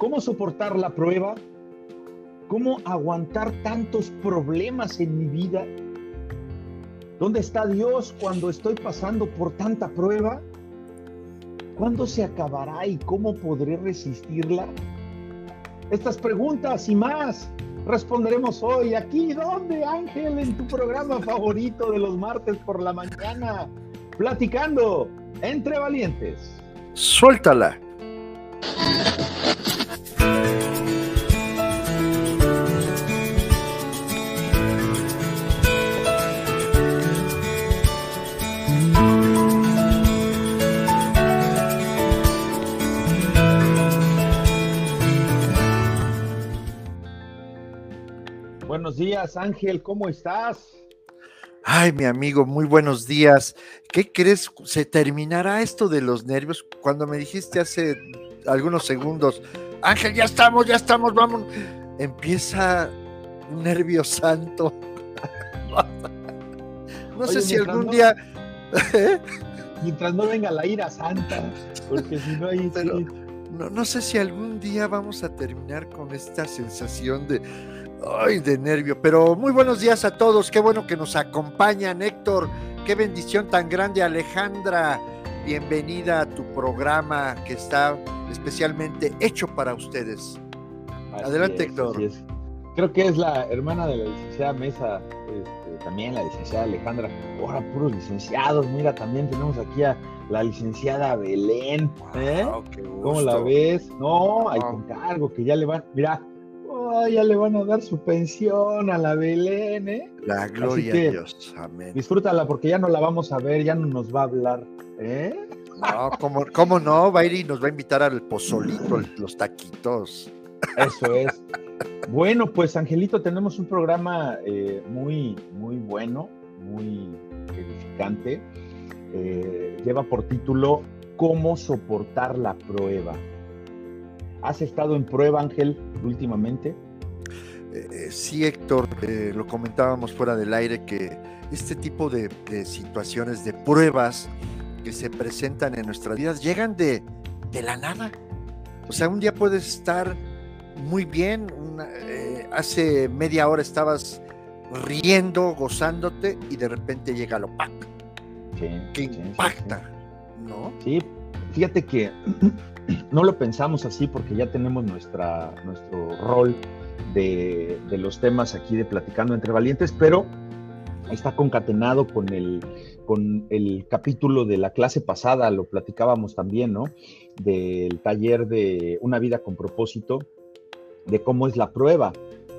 ¿Cómo soportar la prueba? ¿Cómo aguantar tantos problemas en mi vida? ¿Dónde está Dios cuando estoy pasando por tanta prueba? ¿Cuándo se acabará y cómo podré resistirla? Estas preguntas y más responderemos hoy aquí, ¿dónde Ángel? En tu programa favorito de los martes por la mañana, platicando entre valientes. Suéltala. Días, Ángel, ¿cómo estás? Ay, mi amigo, muy buenos días. ¿Qué crees? ¿Se terminará esto de los nervios? Cuando me dijiste hace algunos segundos, Ángel, ya estamos, ya estamos, vamos. Empieza un nervio santo. no sé si algún día. ¿eh? Mientras no venga la ira santa, porque si no hay. no, no sé si algún día vamos a terminar con esta sensación de Ay, de nervio, pero muy buenos días a todos, qué bueno que nos acompañan, Héctor, qué bendición tan grande, Alejandra, bienvenida a tu programa que está especialmente hecho para ustedes. Adelante, Héctor. Creo que es la hermana de la licenciada Mesa, este, también la licenciada Alejandra, ahora puros licenciados, mira, también tenemos aquí a la licenciada Belén, ¿eh? ¿Cómo la ves? No, hay un cargo que ya le van, mira, ya le van a dar su pensión a la Belén, ¿eh? La gloria a Dios, amén. Disfrútala porque ya no la vamos a ver, ya no nos va a hablar, ¿eh? No, ¿cómo, cómo no? Va a ir y nos va a invitar al pozolito, los taquitos. Eso es. Bueno, pues Angelito, tenemos un programa eh, muy, muy bueno, muy edificante. Eh, lleva por título ¿Cómo soportar la prueba? ¿Has estado en prueba, Ángel, últimamente? Eh, eh, sí, Héctor, eh, lo comentábamos fuera del aire que este tipo de, situaciones, de pruebas que se presentan en nuestras vidas, llegan de, la nada. O sea, un día puedes estar muy bien, hace media hora estabas riendo, gozándote y de repente llega lo pac, que impacta, ¿no? Sí, fíjate que no lo pensamos así porque ya tenemos nuestra, nuestro rol de, los temas aquí de Platicando entre Valientes, pero está concatenado con el, con el capítulo de la clase pasada, lo platicábamos también, ¿no? Del taller de Una vida con propósito, de cómo es la prueba.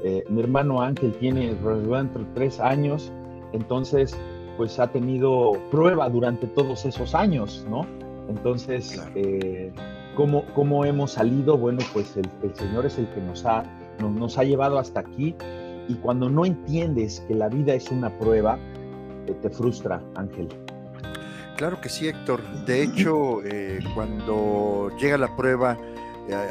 Eh, mi hermano Ángel tiene entre tres años, entonces pues ha tenido prueba durante todos esos años, ¿no? Entonces, eh, ¿cómo, hemos salido? Bueno, pues el, Señor es el que nos ha, nos, ha llevado hasta aquí y cuando no entiendes que la vida es una prueba, eh, te frustra, Ángel. Claro que sí, Héctor. De hecho, eh, cuando llega la prueba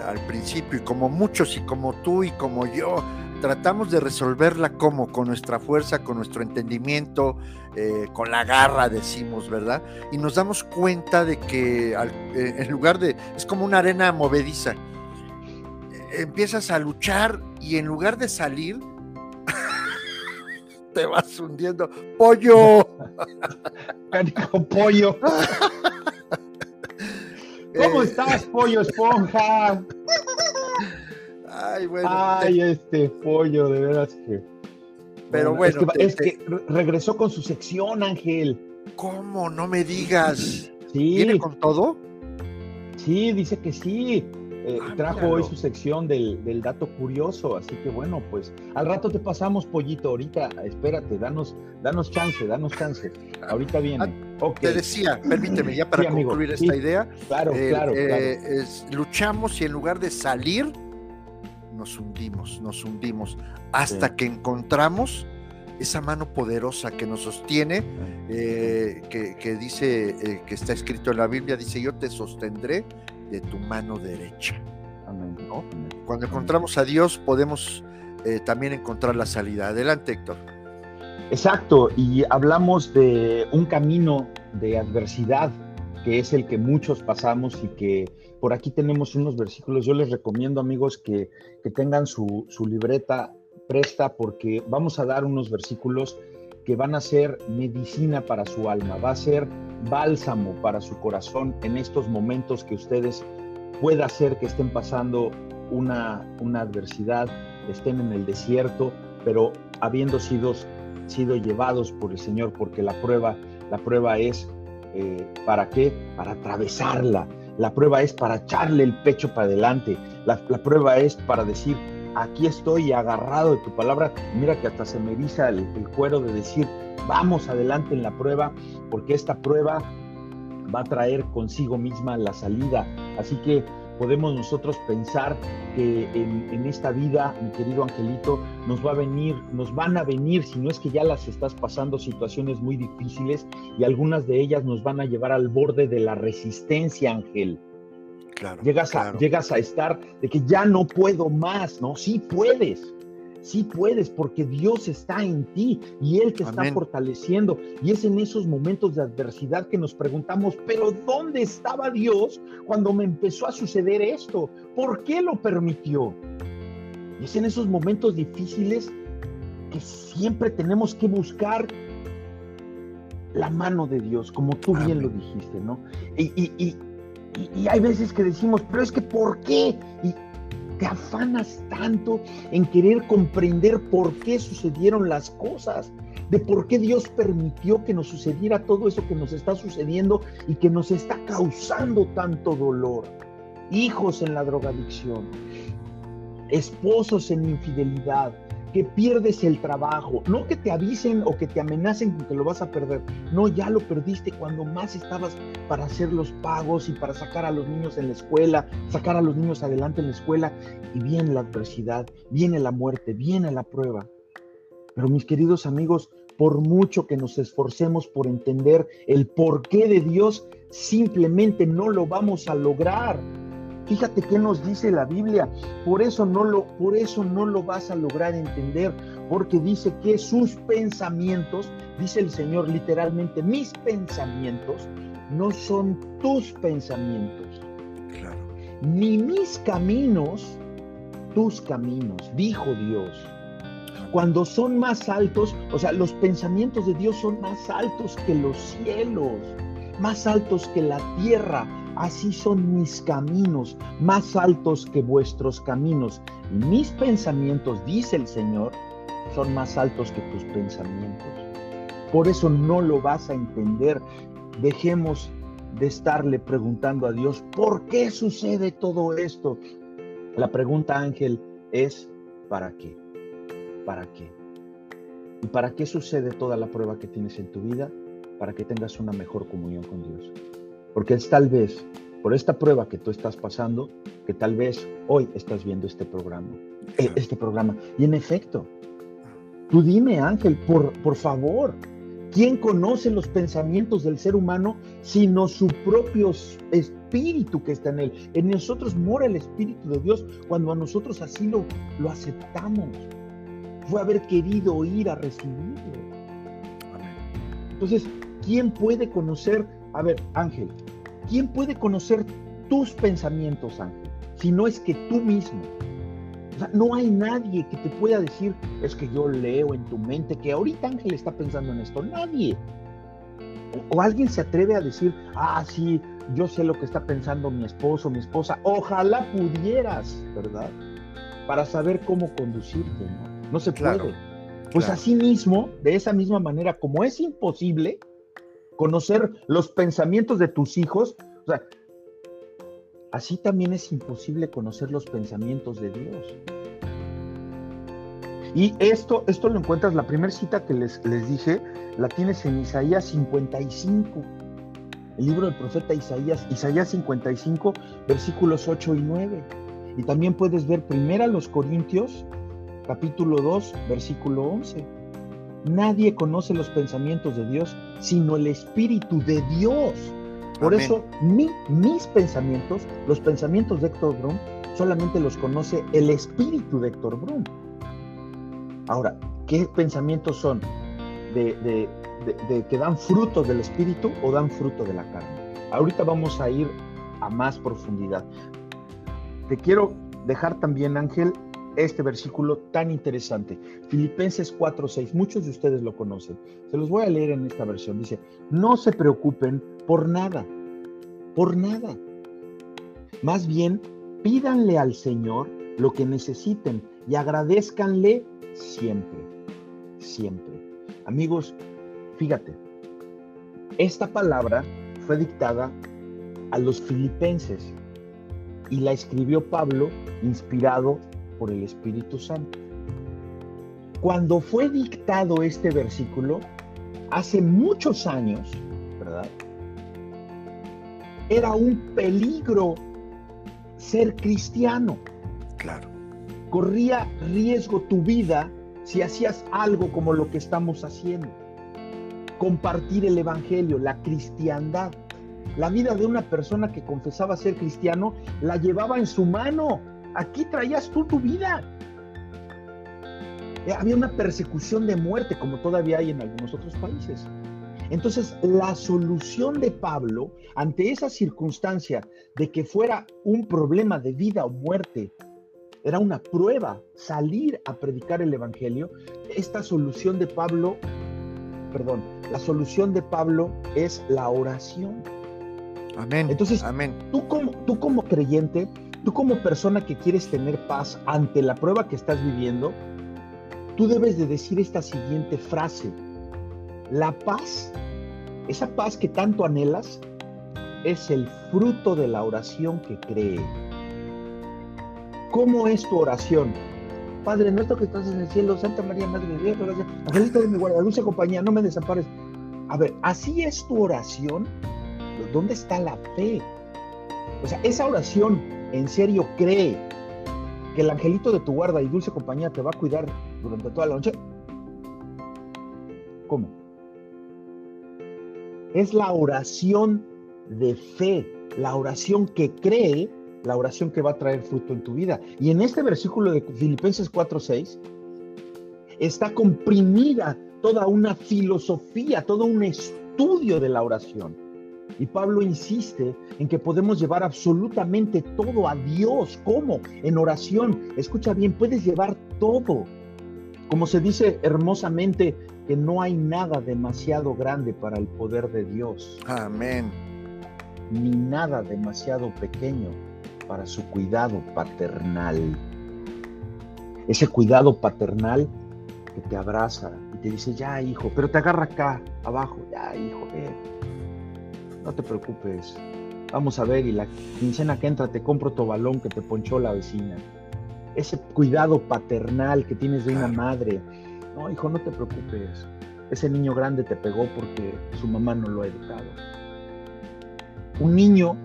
al principio, y como muchos, y como tú, y como yo, tratamos de resolverla como con nuestra fuerza, con nuestro entendimiento, eh, con la garra, decimos, ¿verdad? Y nos damos cuenta de que eh, en lugar de, es como una arena movediza, empiezas a luchar y en lugar de salir, te vas hundiendo. ¡Pollo! Pollo. ¿Cómo eh, estás, pollo esponja? Ay, bueno. Ay, este pollo, de veras que. Pero bueno. Es que, regresó con su sección, Ángel. ¿Cómo? No me digas. Sí. ¿Viene con todo? Sí, dice que sí. Eh, ah, trajo hoy su sección del, dato curioso, así que bueno, pues al rato te pasamos, pollito. Ahorita, espérate, danos, danos chance, danos chance. Ahorita viene. Ah, te decía, permíteme ya para concluir esta idea. Claro, claro, eh, luchamos y en lugar de salir, nos hundimos, nos hundimos, hasta que encontramos esa mano poderosa que nos sostiene, eh, que, dice, eh, que está escrito en la Biblia, dice, yo te sostendré de tu mano derecha. Cuando encontramos a Dios podemos eh, también encontrar la salida. Adelante, Héctor. Exacto, y hablamos de un camino de adversidad que es el que muchos pasamos y que por aquí tenemos unos versículos. Yo les recomiendo, amigos, que, que tengan su, su libreta presta porque vamos a dar unos versículos que van a ser medicina para su alma, va a ser bálsamo para su corazón en estos momentos que ustedes pueda ser que estén pasando una, una adversidad, estén en el desierto, pero habiendo sido, sido llevados por el Señor, porque la prueba, la prueba es eh, ¿para qué? Para atravesarla. La prueba es para echarle el pecho para adelante. La, prueba es para decir, aquí estoy agarrado de tu palabra. Mira que hasta se me eriza el, cuero de decir, vamos adelante en la prueba, porque esta prueba va a traer consigo misma la salida. Así que podemos nosotros pensar que en, en, esta vida, mi querido Angelito, nos va a venir, nos van a venir, si no es que ya las estás pasando, situaciones muy difíciles y algunas de ellas nos van a llevar al borde de la resistencia, Ángel. Claro, llegas, claro. A, llegas a estar de que ya no puedo más, ¿no? Sí puedes, sí puedes, porque Dios está en ti y Él te Amén. está fortaleciendo. Y es en esos momentos de adversidad que nos preguntamos, pero ¿dónde estaba Dios cuando me empezó a suceder esto? ¿Por qué lo permitió? Y es en esos momentos difíciles que siempre tenemos que buscar la mano de Dios, como tú Amén. bien lo dijiste, ¿no? Y, y, y y, y, hay veces que decimos, pero es que ¿por qué? Y te afanas tanto en querer comprender por qué sucedieron las cosas, de por qué Dios permitió que nos sucediera todo eso que nos está sucediendo y que nos está causando tanto dolor. Hijos en la drogadicción, esposos en infidelidad, que pierdes el trabajo, no que te avisen o que te amenacen con que lo vas a perder, no, ya lo perdiste cuando más estabas para hacer los pagos y para sacar a los niños en la escuela, sacar a los niños adelante en la escuela, y viene la adversidad, viene la muerte, viene la prueba. Pero mis queridos amigos, por mucho que nos esforcemos por entender el porqué de Dios, simplemente no lo vamos a lograr. Fíjate qué nos dice la Biblia. Por eso no lo, por eso no lo vas a lograr entender, porque dice que sus pensamientos, dice el Señor literalmente, mis pensamientos no son tus pensamientos. Claro. Ni mis caminos, tus caminos, dijo Dios. Cuando son más altos, o sea, los pensamientos de Dios son más altos que los cielos, más altos que la tierra, así son mis caminos, más altos que vuestros caminos. Y mis pensamientos, dice el Señor, son más altos que tus pensamientos. Por eso no lo vas a entender. Dejemos de estarle preguntando a Dios, ¿por qué sucede todo esto? La pregunta, Ángel, es, ¿para qué? ¿Para qué? ¿Y para qué sucede toda la prueba que tienes en tu vida? Para que tengas una mejor comunión con Dios. Porque es tal vez por esta prueba que tú estás pasando que tal vez hoy estás viendo este programa. Eh, este programa. Y en efecto, tú dime, Ángel, por, por favor, ¿quién conoce los pensamientos del ser humano sino su propio espíritu que está en él? En nosotros mora el espíritu de Dios cuando a nosotros así lo, lo aceptamos. Fue haber querido ir a recibirlo. Entonces, ¿quién puede conocer a ver, Ángel, ¿quién puede conocer tus pensamientos, Ángel? Si no es que tú mismo. O sea, no hay nadie que te pueda decir, es que yo leo en tu mente que ahorita Ángel está pensando en esto. Nadie. O, o alguien se atreve a decir, ah, sí, yo sé lo que está pensando mi esposo, mi esposa. Ojalá pudieras, ¿verdad? Para saber cómo conducirte, ¿no? No se Claro, puede. Pues claro. así mismo, de esa misma manera, como es imposible, conocer los pensamientos de tus hijos, o sea, así también es imposible conocer los pensamientos de Dios. Y esto, esto lo encuentras, la primera cita que les, les dije, la tienes en Isaías 55, el libro del profeta Isaías, Isaías 55, versículos 8 y 9. Y también puedes ver primero los Corintios, capítulo 2, versículo 11. Nadie conoce los pensamientos de Dios sino el Espíritu de Dios. Por Amén. eso mi- mis pensamientos, los pensamientos de Héctor Brum, solamente los conoce el Espíritu de Héctor Brum. Ahora, ¿qué pensamientos son? ¿De, de- de- de que dan fruto del Espíritu o dan fruto de la carne? Ahorita vamos a ir a más profundidad. Te quiero dejar también, Ángel, este versículo tan interesante. Filipenses 4:6, muchos de ustedes lo conocen. Se los voy a leer en esta versión. Dice, no se preocupen por nada, por nada. Más bien, pídanle al Señor lo que necesiten y agradezcanle siempre, siempre. Amigos, fíjate, esta palabra fue dictada a los filipenses y la escribió Pablo inspirado por el Espíritu Santo. Cuando fue dictado este versículo, hace muchos años, ¿verdad? Era un peligro ser cristiano. Claro. Corría riesgo tu vida si hacías algo como lo que estamos haciendo. Compartir el Evangelio, la cristiandad. La vida de una persona que confesaba ser cristiano la llevaba en su mano. Aquí traías tú tu vida. Eh, había una persecución de muerte como todavía hay en algunos otros países. Entonces, la solución de Pablo ante esa circunstancia de que fuera un problema de vida o muerte, era una prueba salir a predicar el Evangelio, esta solución de Pablo, perdón, la solución de Pablo es la oración. Amén. Entonces, Amén. Tú, como, tú como creyente, tú como persona que quieres tener paz ante la prueba que estás viviendo, tú debes de decir esta siguiente frase. La paz, esa paz que tanto anhelas, es el fruto de la oración que cree. ¿Cómo es tu oración? Padre nuestro que estás en el cielo, Santa María, Madre de Dios, Angelito de mi guarda, dulce compañía, no me desampares. A ver, ¿así es tu oración? ¿Dónde está la fe? O sea, esa oración en serio cree que el angelito de tu guarda y dulce compañía te va a cuidar durante toda la noche. ¿Cómo? Es la oración de fe, la oración que cree, la oración que va a traer fruto en tu vida. Y en este versículo de Filipenses 4:6 está comprimida toda una filosofía, todo un estudio de la oración. Y Pablo insiste en que podemos llevar absolutamente todo a Dios. ¿Cómo? En oración. Escucha bien, puedes llevar todo. Como se dice hermosamente, que no hay nada demasiado grande para el poder de Dios. Amén. Ni nada demasiado pequeño para su cuidado paternal. Ese cuidado paternal que te abraza y te dice, ya hijo, pero te agarra acá, abajo, ya hijo, eh, no te preocupes. Vamos a ver, y la quincena que entra te compro tu balón que te ponchó la vecina. Ese cuidado paternal que tienes de una madre. No, hijo, no te preocupes. Ese niño grande te pegó porque su mamá no lo ha educado. Un niño,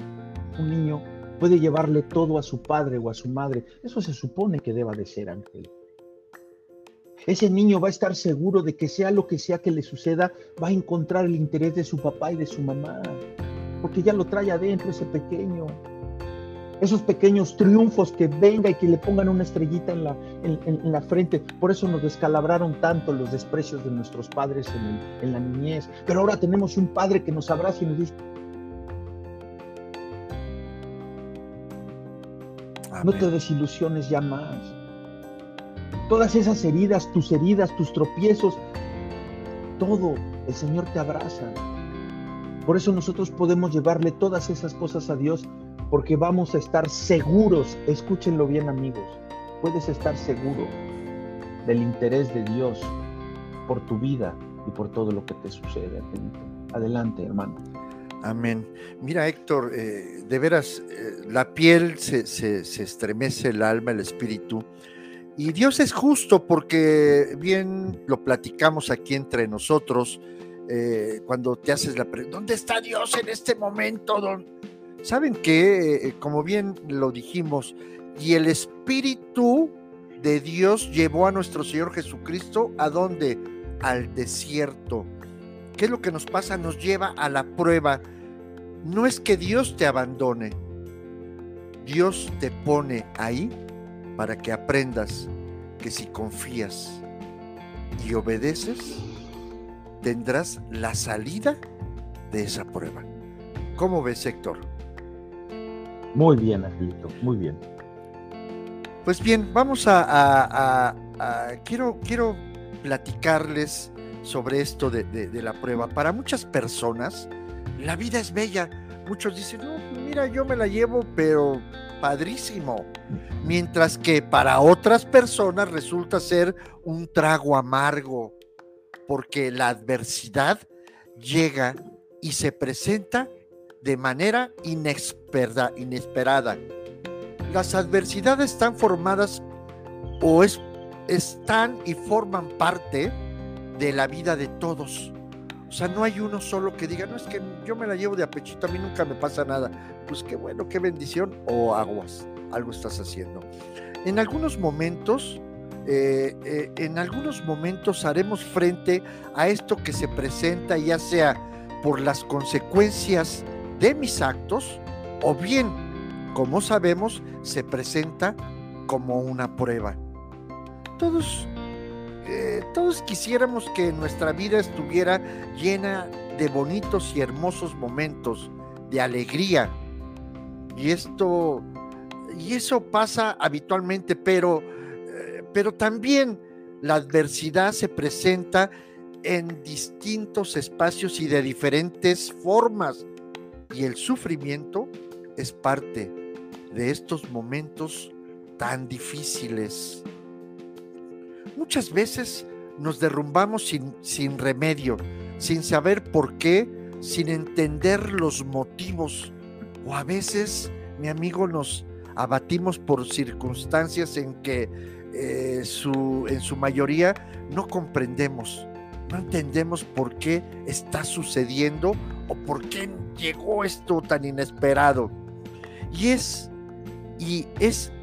un niño puede llevarle todo a su padre o a su madre. Eso se supone que deba de ser, Ángel. Ese niño va a estar seguro de que sea lo que sea que le suceda, va a encontrar el interés de su papá y de su mamá, porque ya lo trae adentro ese pequeño. Esos pequeños triunfos que venga y que le pongan una estrellita en la, en, la frente. Por eso nos descalabraron tanto los desprecios de nuestros padres en, en la niñez. Pero ahora tenemos un padre que nos abraza y nos dice, no te desilusiones ya más todas esas heridas, tus heridas, tus tropiezos, todo el Señor te abraza. Por eso nosotros podemos llevarle todas esas cosas a Dios, porque vamos a estar seguros, escúchenlo bien amigos, puedes estar seguro del interés de Dios por tu vida y por todo lo que te sucede. Adelante, hermano. Amén. Mira, Héctor, eh, de veras, eh, la piel se, se, se estremece, el alma, el espíritu y Dios es justo porque bien lo platicamos aquí entre nosotros eh, cuando te haces la pregunta, ¿dónde está Dios en este momento? ¿Saben que, eh, como bien lo dijimos, y el Espíritu de Dios llevó a nuestro Señor Jesucristo a dónde? Al desierto. ¿Qué es lo que nos pasa? Nos lleva a la prueba. No es que Dios te abandone, Dios te pone ahí para que aprendas que si confías y obedeces, tendrás la salida de esa prueba. ¿Cómo ves, Héctor? Muy bien, Angelito, muy bien. Pues bien, vamos a, quiero, quiero platicarles sobre esto de, de, la prueba. Para muchas personas, la vida es bella. Muchos dicen, no, mira, yo me la llevo, pero padrísimo. Mientras que para otras personas resulta ser un trago amargo, porque la adversidad llega y se presenta de manera inesperada. Las adversidades están formadas o es, están y forman parte de la vida de todos. Sea, no hay uno solo que diga, no es que yo me la llevo de apechito, a mí nunca me pasa nada. Pues qué bueno, qué bendición o aguas, algo estás haciendo. En algunos momentos, eh, eh, en algunos momentos haremos frente a esto que se presenta, ya sea por las consecuencias de mis actos o bien, como sabemos, se presenta como una prueba. Todos, eh, todos quisiéramos que nuestra vida estuviera llena de bonitos y hermosos momentos, de alegría. Y esto, y eso pasa habitualmente, pero, eh, pero también la adversidad se presenta en distintos espacios y de diferentes formas y el sufrimiento es parte de estos momentos tan difíciles. Muchas veces nos derrumbamos sin, sin remedio, sin saber por qué, sin entender los motivos. O a veces, mi amigo, nos abatimos por circunstancias en que eh, su, en su mayoría no comprendemos, no entendemos por qué está sucediendo o por qué llegó esto tan inesperado. Y es, y es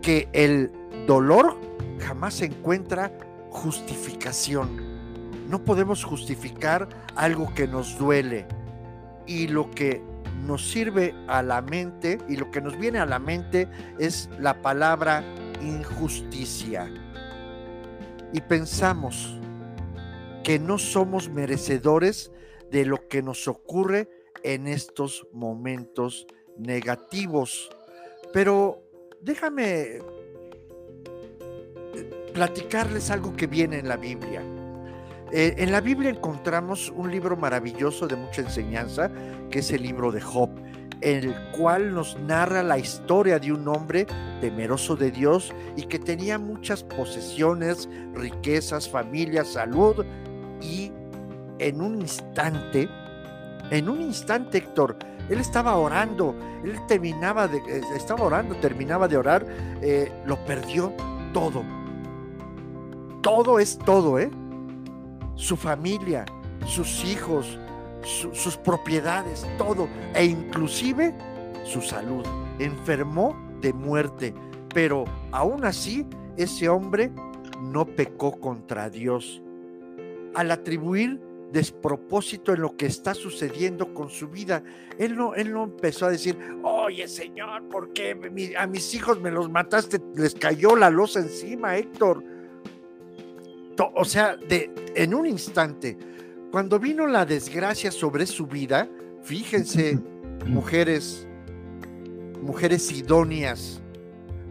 que el dolor jamás encuentra justificación. No podemos justificar algo que nos duele. Y lo que nos sirve a la mente y lo que nos viene a la mente es la palabra injusticia. Y pensamos que no somos merecedores de lo que nos ocurre en estos momentos negativos. Pero déjame platicarles algo que viene en la Biblia. Eh, en la Biblia encontramos un libro maravilloso de mucha enseñanza, que es el libro de Job, el cual nos narra la historia de un hombre temeroso de Dios y que tenía muchas posesiones, riquezas, familia, salud y en un instante, en un instante, Héctor, él estaba orando, él terminaba de, eh, estaba orando, terminaba de orar, eh, lo perdió todo. Todo es todo, ¿eh? Su familia, sus hijos, sus propiedades, todo, e inclusive su salud. Enfermó de muerte, pero aún así ese hombre no pecó contra Dios. Al atribuir despropósito en lo que está sucediendo con su vida. Él no, él no empezó a decir, oye Señor, ¿por qué a mis hijos me los mataste? Les cayó la losa encima, Héctor. O sea, de, en un instante, cuando vino la desgracia sobre su vida, fíjense, mujeres, mujeres idóneas,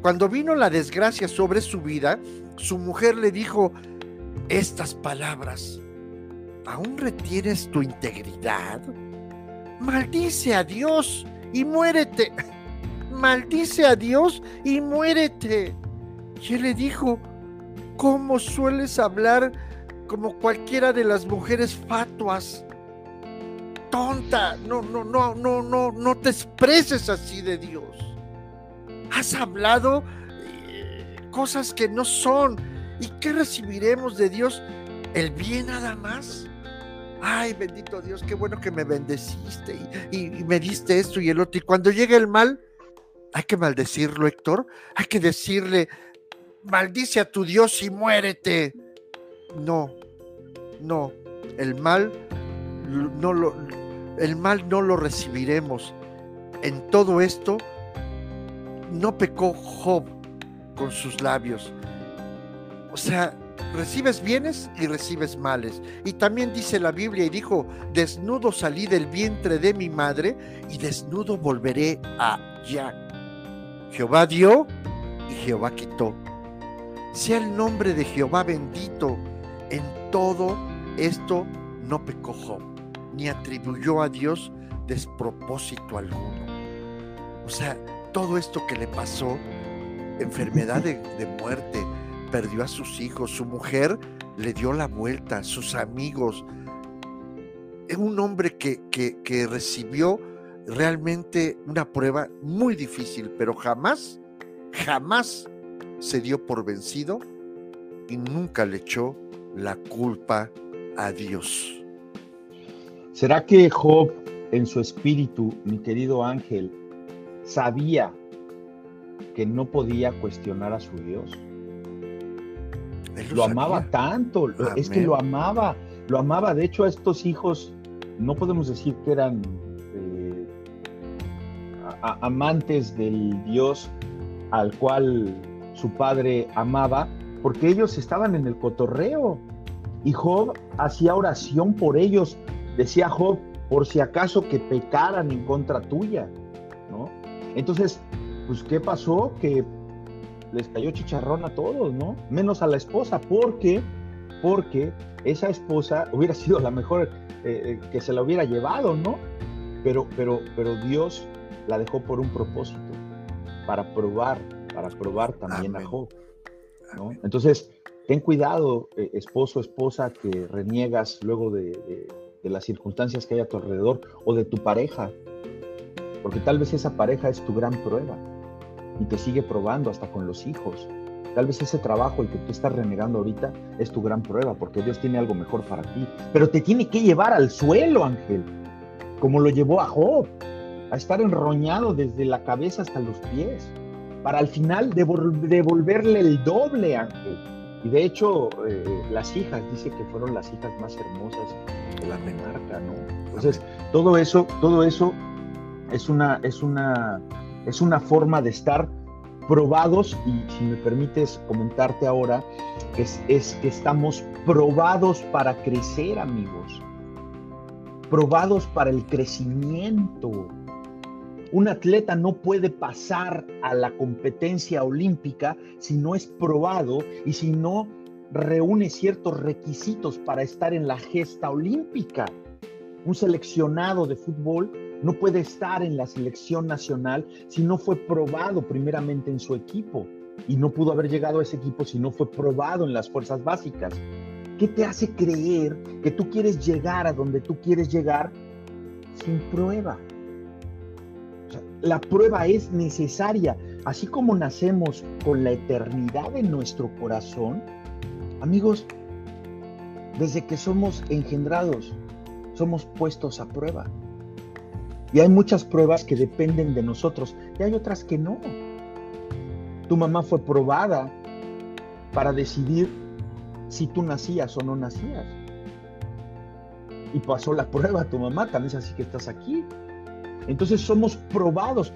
cuando vino la desgracia sobre su vida, su mujer le dijo estas palabras ¿aún retienes tu integridad? Maldice a Dios y muérete. Maldice a Dios y muérete. Y él le dijo, ¿cómo sueles hablar como cualquiera de las mujeres fatuas? Tonta, no, no, no, no, no, no te expreses así de Dios. Has hablado eh, cosas que no son. ¿Y qué recibiremos de Dios? ¿El bien nada más? ay, bendito Dios, qué bueno que me bendeciste y, me diste esto y el otro. Y cuando llega el mal, hay que maldecirlo, Héctor. Hay que decirle, maldice a tu Dios y muérete. No, no, el mal no lo, el mal no lo recibiremos. En todo esto, no pecó Job con sus labios. O sea, recibes bienes y recibes males. Y también dice la Biblia y dijo, desnudo salí del vientre de mi madre y desnudo volveré allá. Jehová dio y Jehová quitó. Sea el nombre de Jehová bendito. En todo esto no pecó Job, ni atribuyó a Dios despropósito alguno. O sea, todo esto que le pasó, enfermedad de, de muerte, perdió a sus hijos, su mujer le dio la vuelta, sus amigos. Es un hombre que, que, recibió realmente una prueba muy difícil, pero jamás, jamás se dio por vencido y nunca le echó la culpa a Dios. ¿Será que Job en su espíritu, mi querido ángel, sabía que no podía cuestionar a su Dios? lo, amaba tanto, es que lo amaba, lo amaba. De hecho, a estos hijos no podemos decir que eran eh, amantes del Dios al cual su padre amaba, porque ellos estaban en el cotorreo. Y Job hacía oración por ellos. Decía Job, por si acaso que pecaran en contra tuya, ¿no? Entonces, pues, ¿qué pasó? Que les cayó chicharrón a todos, ¿no? Menos a la esposa, porque, porque esa esposa hubiera sido la mejor eh, eh, que se la hubiera llevado, ¿no? Pero, pero, pero Dios la dejó por un propósito, para probar, para probar también a Job, ¿no? Entonces, ten cuidado, eh, esposo, esposa, que reniegas luego de, de las circunstancias que hay a tu alrededor o de tu pareja, porque tal vez esa pareja es tu gran prueba y te sigue probando hasta con los hijos. Tal vez ese trabajo, el que tú estás renegando ahorita, es tu gran prueba, porque Dios tiene algo mejor para ti. Pero te tiene que llevar al suelo, Ángel, como lo llevó a Job, a estar enroñado desde la cabeza hasta los pies, para al final devolverle el doble, Ángel. Y de hecho, eh, las hijas, dice que fueron las hijas más hermosas de la menarca, ¿no? Entonces, todo eso, todo eso es una, es una es una forma de estar probados y si me permites comentarte ahora, es, es que estamos probados para crecer amigos, probados para el crecimiento. Un atleta no puede pasar a la competencia olímpica si no es probado y si no reúne ciertos requisitos para estar en la gesta olímpica. Un seleccionado de fútbol no puede estar en la selección nacional si no fue probado primeramente en su equipo. Y no pudo haber llegado a ese equipo si no fue probado en las fuerzas básicas. ¿Qué te hace creer que tú quieres llegar a donde tú quieres llegar sin prueba? La prueba es necesaria. Así como nacemos con la eternidad en nuestro corazón, amigos, desde que somos engendrados, somos puestos a prueba. Y hay muchas pruebas que dependen de nosotros y hay otras que no. Tu mamá fue probada para decidir si tú nacías o no nacías. Y pasó la prueba tu mamá, también es así que estás aquí. Entonces somos probados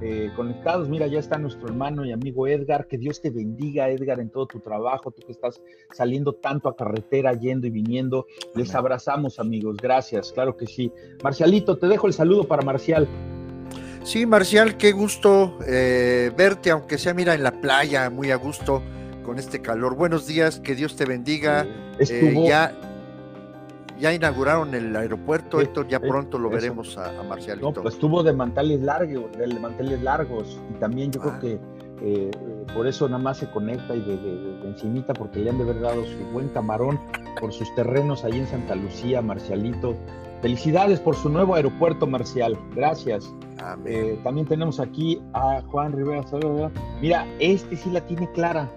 Eh, conectados. Mira, ya está nuestro hermano y amigo Edgar. Que Dios te bendiga, Edgar, en todo tu trabajo. Tú que estás saliendo tanto a carretera, yendo y viniendo. Les abrazamos, amigos. Gracias, claro que sí. Marcialito, te dejo el saludo para Marcial. Sí, Marcial, qué gusto eh, verte, aunque sea, mira, en la playa, muy a gusto con este calor. Buenos días, que Dios te bendiga. Estuvo, eh, ya ya inauguraron el aeropuerto, Héctor, ya pronto lo veremos a, a, Marcialito. No, pues estuvo de manteles largos, de manteles largos, y también yo creo ah. que eh, por eso nada más se conecta y de, de, encimita, porque le han de haber dado su buen camarón por sus terrenos ahí en Santa Lucía, Marcialito. Felicidades por su nuevo aeropuerto, Marcial. Gracias. Eh, también tenemos aquí a Juan Rivera. Mira, este sí la tiene clara.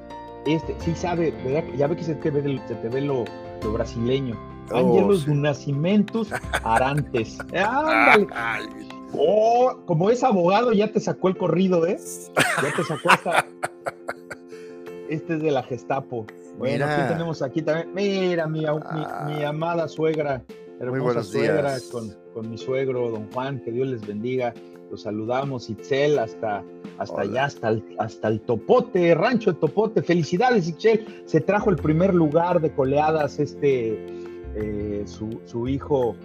Este sí sabe, ¿verdad? Ya ve que se te ve, se te ve lo, lo brasileño. Ángelos oh, Nacimentos Arantes. ¡Ándale! Oh, como es abogado, ya te sacó el corrido, ¿eh? Ya te sacó hasta. Este es de la Gestapo. Bueno, aquí tenemos aquí también. Mira, mi, mi, amada suegra. hermosa suegra, con, con, mi suegro, don Juan, que Dios les bendiga. Los saludamos, Itzel, hasta, hasta allá, hasta el, hasta el Topote, Rancho El Topote. Felicidades, Itzel. Se trajo el primer lugar de coleadas este, eh, su, su, hijo,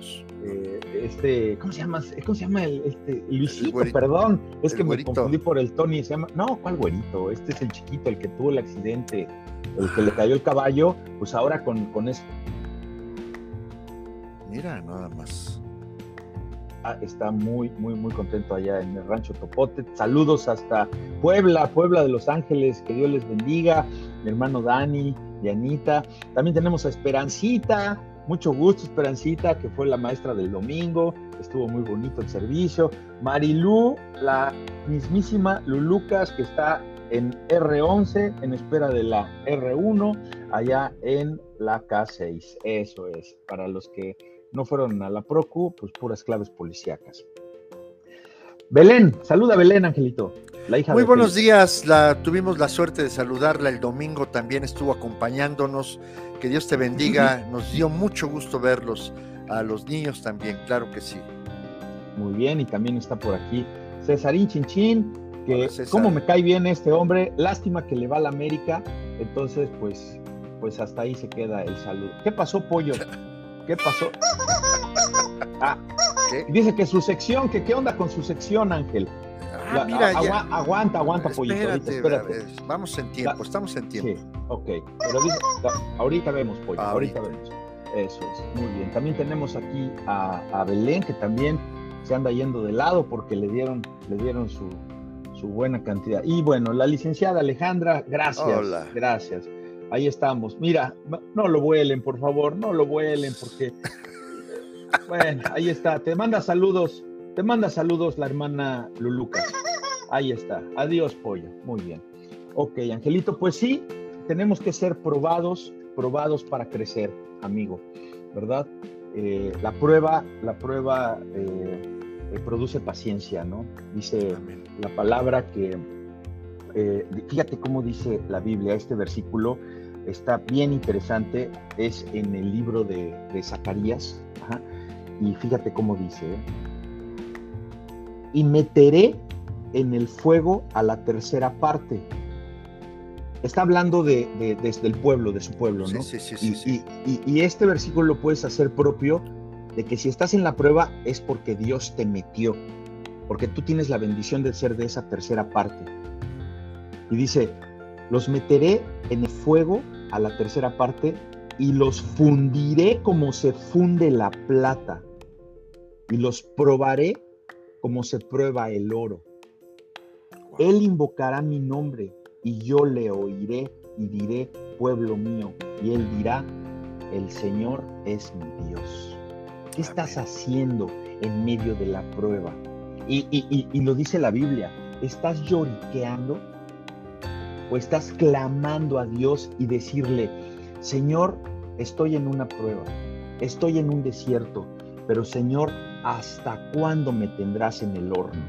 eh, este, ¿cómo se llama? ¿Cómo se llama el, este, Luisito? perdón, es que me confundí por el Tony, se llama, no, ¿cuál güerito? Este es el chiquito, el que tuvo el accidente, el que le cayó el caballo, pues ahora con, con eso. Mira, nada más. Ah, está muy, muy, muy contento allá en el rancho Topote. Saludos hasta Puebla, Puebla de Los Ángeles, que Dios les bendiga. Mi hermano Dani, y Anita. También tenemos a Esperancita, mucho gusto, Esperancita, que fue la maestra del domingo. Estuvo muy bonito el servicio. Marilú, la mismísima Lulucas, que está en R11, en espera de la R1, allá en la K6. Eso es, para los que no fueron a la Procu, pues puras claves policíacas. Belén, saluda Belén, Angelito. La hija Muy buenos días, la, tuvimos la suerte de saludarla el domingo, también estuvo acompañándonos. Que Dios te bendiga, nos dio mucho gusto verlos, a los niños también, claro que sí. Muy bien, y también está por aquí Césarín Chinchín, que cómo me cae bien este hombre, lástima que le va a la América, entonces pues, pues hasta ahí se queda el saludo. ¿Qué pasó, pollo? ¿Qué pasó? Ah, dice que su sección, que qué onda con su sección, Ángel. Ah, mira, aguanta, aguanta, pollito. Espérate, vamos en tiempo, estamos en tiempo. Sí, ok. Pero dice, ahorita vemos, pollo, ahorita. vemos. Eso es, muy bien. También tenemos aquí a, Belén, que también se anda yendo de lado porque le dieron, le dieron su, su buena cantidad. Y bueno, la licenciada Alejandra, gracias. Hola. Gracias. Ahí estamos. Mira, no lo vuelen, por favor, no lo vuelen porque... Bueno, ahí está. Te manda saludos, te manda saludos la hermana Luluca. Ahí está. Adiós, pollo. Muy bien. Ok, Angelito, pues sí, tenemos que ser probados, probados para crecer, amigo, ¿verdad? Eh, la prueba, la prueba eh, eh, produce paciencia, ¿no? Dice la palabra que, fíjate cómo dice la Biblia, este versículo, está bien interesante, es en el libro de, Zacarías, y fíjate cómo dice, ¿eh? y meteré en el fuego a la tercera parte. Está hablando de, desde el pueblo, de su pueblo, ¿no? Sí, sí, sí, y, y, este versículo lo puedes hacer propio de que si estás en la prueba es porque Dios te metió, porque tú tienes la bendición de ser de esa tercera parte. Y dice, los meteré en el fuego a la tercera parte, y los fundiré como se funde la plata, y los probaré como se prueba el oro. Él invocará mi nombre, y yo le oiré y diré, pueblo mío, y él dirá, el Señor es mi Dios. ¿Qué estás haciendo en medio de la prueba? Y, y lo dice la Biblia, ¿estás lloriqueando? O estás clamando a Dios y decirle, Señor, estoy en una prueba, estoy en un desierto, pero Señor, ¿hasta cuándo me tendrás en el horno?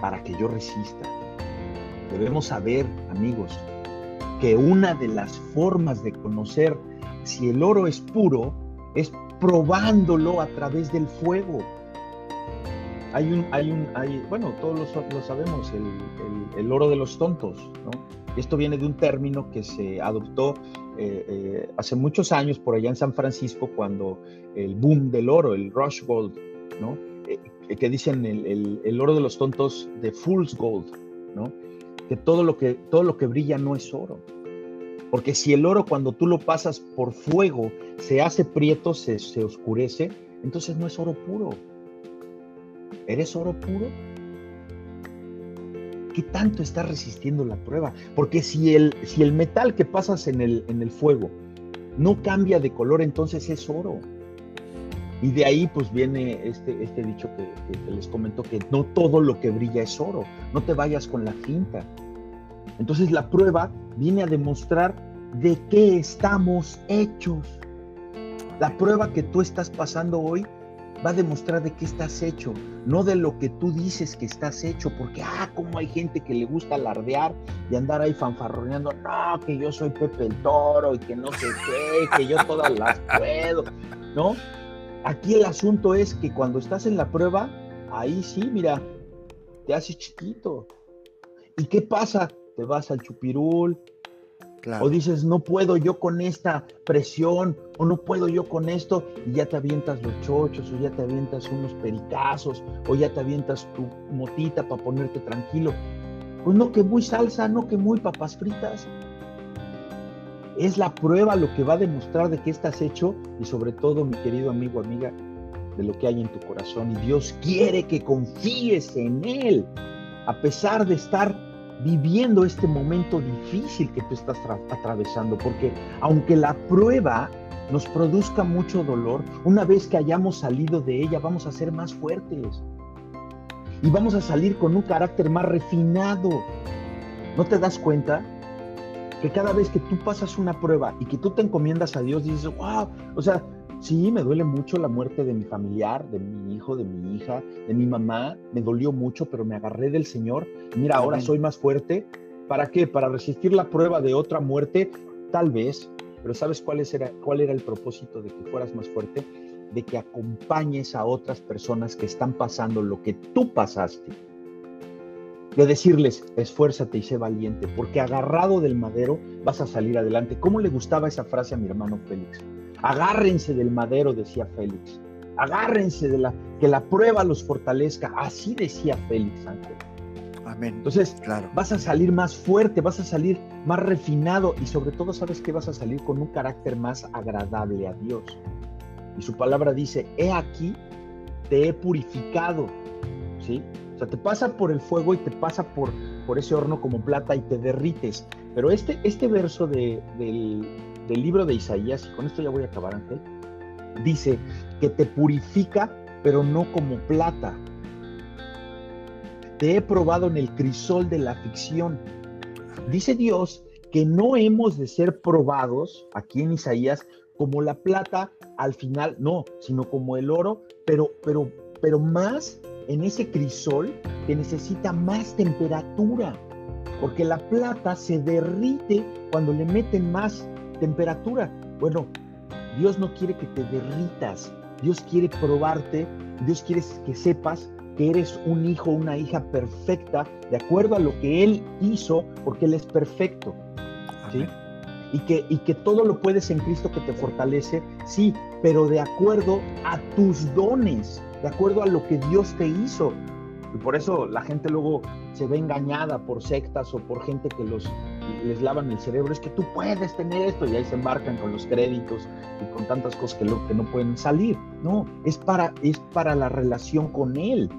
Para que yo resista. Debemos saber, amigos, que una de las formas de conocer si el oro es puro es probándolo a través del fuego. Hay un, hay un, hay, bueno, todos lo, sabemos, el, oro de los tontos, ¿no? Esto viene de un término que se adoptó eh, eh, hace muchos años por allá en San Francisco cuando el boom del oro, el rush gold, ¿no? Eh, que dicen el, el, oro de los tontos de fool's gold, ¿no? Que todo lo que, todo lo que brilla no es oro. Porque si el oro cuando tú lo pasas por fuego se hace prieto, se, se oscurece, entonces no es oro puro ¿Eres oro puro? ¿Qué tanto estás resistiendo la prueba? Porque si el, si el metal que pasas en el, en el fuego no cambia de color, entonces es oro. Y de ahí pues viene este, este dicho que, les comento, que no todo lo que brilla es oro, no te vayas con la finta. Entonces la prueba viene a demostrar de qué estamos hechos. La prueba que tú estás pasando hoy va a demostrar de qué estás hecho, no de lo que tú dices que estás hecho, porque, ah, como hay gente que le gusta alardear y andar ahí fanfarroneando, no, que yo soy Pepe el Toro y que no sé qué, que yo todas las puedo. ¿no? Aquí el asunto es que cuando estás en la prueba, ahí sí, mira, te haces chiquito. ¿Y qué pasa? Te vas al chupirul, o dices, no puedo yo con esta presión, o no puedo yo con esto, y ya te avientas los chochos, o ya te avientas unos pericazos, o ya te avientas tu motita para ponerte tranquilo. Pues no que muy salsa, no que muy papas fritas. Es la prueba lo que va a demostrar de que estás hecho y sobre todo, mi querido amigo, amiga, de lo que hay en tu corazón. Y Dios quiere que confíes en Él, a pesar de estar viviendo este momento difícil que tú estás atravesando, porque aunque la prueba nos produzca mucho dolor, una vez que hayamos salido de ella vamos a ser más fuertes y vamos a salir con un carácter más refinado. ¿No te das cuenta? Que cada vez que tú pasas una prueba y que tú te encomiendas a Dios, dices, wow, o sea, Sí, me duele mucho la muerte de mi familiar, de mi hijo, de mi hija, de mi mamá. Me dolió mucho, pero me agarré del Señor. Mira, ahora soy más fuerte. ¿Para qué? Para resistir la prueba de otra muerte, tal vez. Pero ¿sabes cuál era, cuál era el propósito de que fueras más fuerte? De que acompañes a otras personas que están pasando lo que tú pasaste. De decirles, esfuérzate y sé valiente, porque agarrado del madero vas a salir adelante. ¿Cómo le gustaba esa frase a mi hermano Félix? Agárrense del madero, decía Félix. Agárrense de la que la prueba los fortalezca. Así decía Félix Ángel. Amén. Entonces, claro. vas a salir más fuerte, vas a salir más refinado y sobre todo sabes que vas a salir con un carácter más agradable a Dios. Y su palabra dice, he aquí, te he purificado. ¿Sí? O sea, te pasa por el fuego y te pasa por, por ese horno como plata y te derrites. Pero este, este verso de, del, del libro de Isaías, y con esto ya voy a acabar, Ángel, dice que te purifica, pero no como plata. Te he probado en el crisol de la aflicción. Dice Dios que no hemos de ser probados, aquí en Isaías, como la plata al final, no, sino como el oro, pero, pero, pero más en ese crisol que necesita más temperatura, porque la plata se derrite cuando le meten más temperatura. Bueno, Dios no quiere que te derritas, Dios quiere probarte, Dios quiere que sepas que eres un hijo, una hija perfecta, de acuerdo a lo que Él hizo, porque Él es perfecto. ¿sí? Y que, y que todo lo puedes en Cristo que te fortalece, sí, pero de acuerdo a tus dones, de acuerdo a lo que Dios te hizo. Y por eso la gente luego se ve engañada por sectas o por gente que los les lavan el cerebro, es que tú puedes tener esto y ahí se embarcan con los créditos y con tantas cosas que, que no pueden salir. No, es para, es para la relación con Él,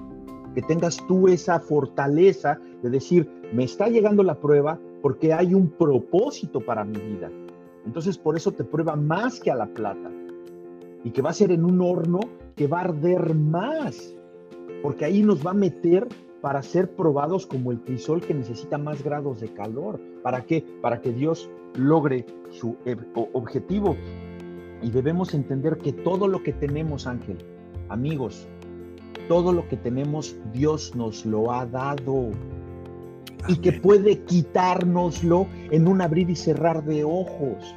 que tengas tú esa fortaleza de decir, me está llegando la prueba porque hay un propósito para mi vida. Entonces por eso te prueba más que a la plata y que va a ser en un horno que va a arder más, porque ahí nos va a meter para ser probados como el crisol que necesita más grados de calor. ¿Para qué? Para que Dios logre su objetivo. Y debemos entender que todo lo que tenemos, Ángel, amigos, todo lo que tenemos, Dios nos lo ha dado. Y que puede quitárnoslo en un abrir y cerrar de ojos.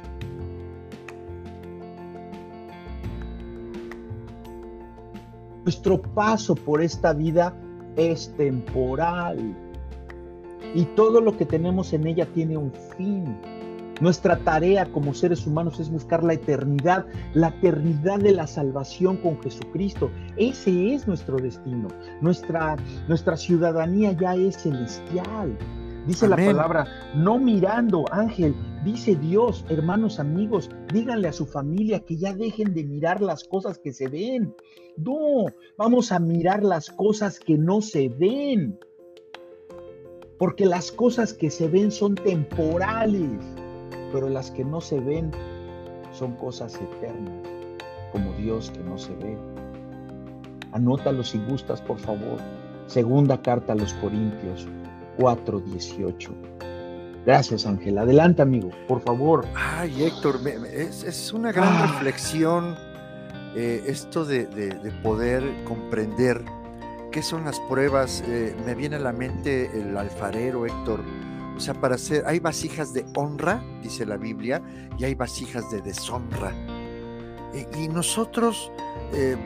Nuestro paso por esta vida es temporal y todo lo que tenemos en ella tiene un fin. Nuestra tarea como seres humanos es buscar la eternidad, la eternidad de la salvación con Jesucristo. Ese es nuestro destino. Nuestra, nuestra ciudadanía ya es celestial. Dice la palabra, no mirando, Ángel, dice Dios, hermanos amigos, díganle a su familia que ya dejen de mirar las cosas que se ven. No, vamos a mirar las cosas que no se ven. Porque las cosas que se ven son temporales, pero las que no se ven son cosas eternas, como Dios que no se ve. Anótalo si gustas, por favor. Segunda carta a los Corintios 4:18. Gracias, Ángel. Adelante, amigo, por favor. Ay, Héctor, es, una gran ah. reflexión eh, esto de, poder comprender qué son las pruebas. Eh, me viene a la mente el alfarero, Héctor. O sea, para hacer, hay vasijas de honra, dice la Biblia, y hay vasijas de deshonra. y nosotros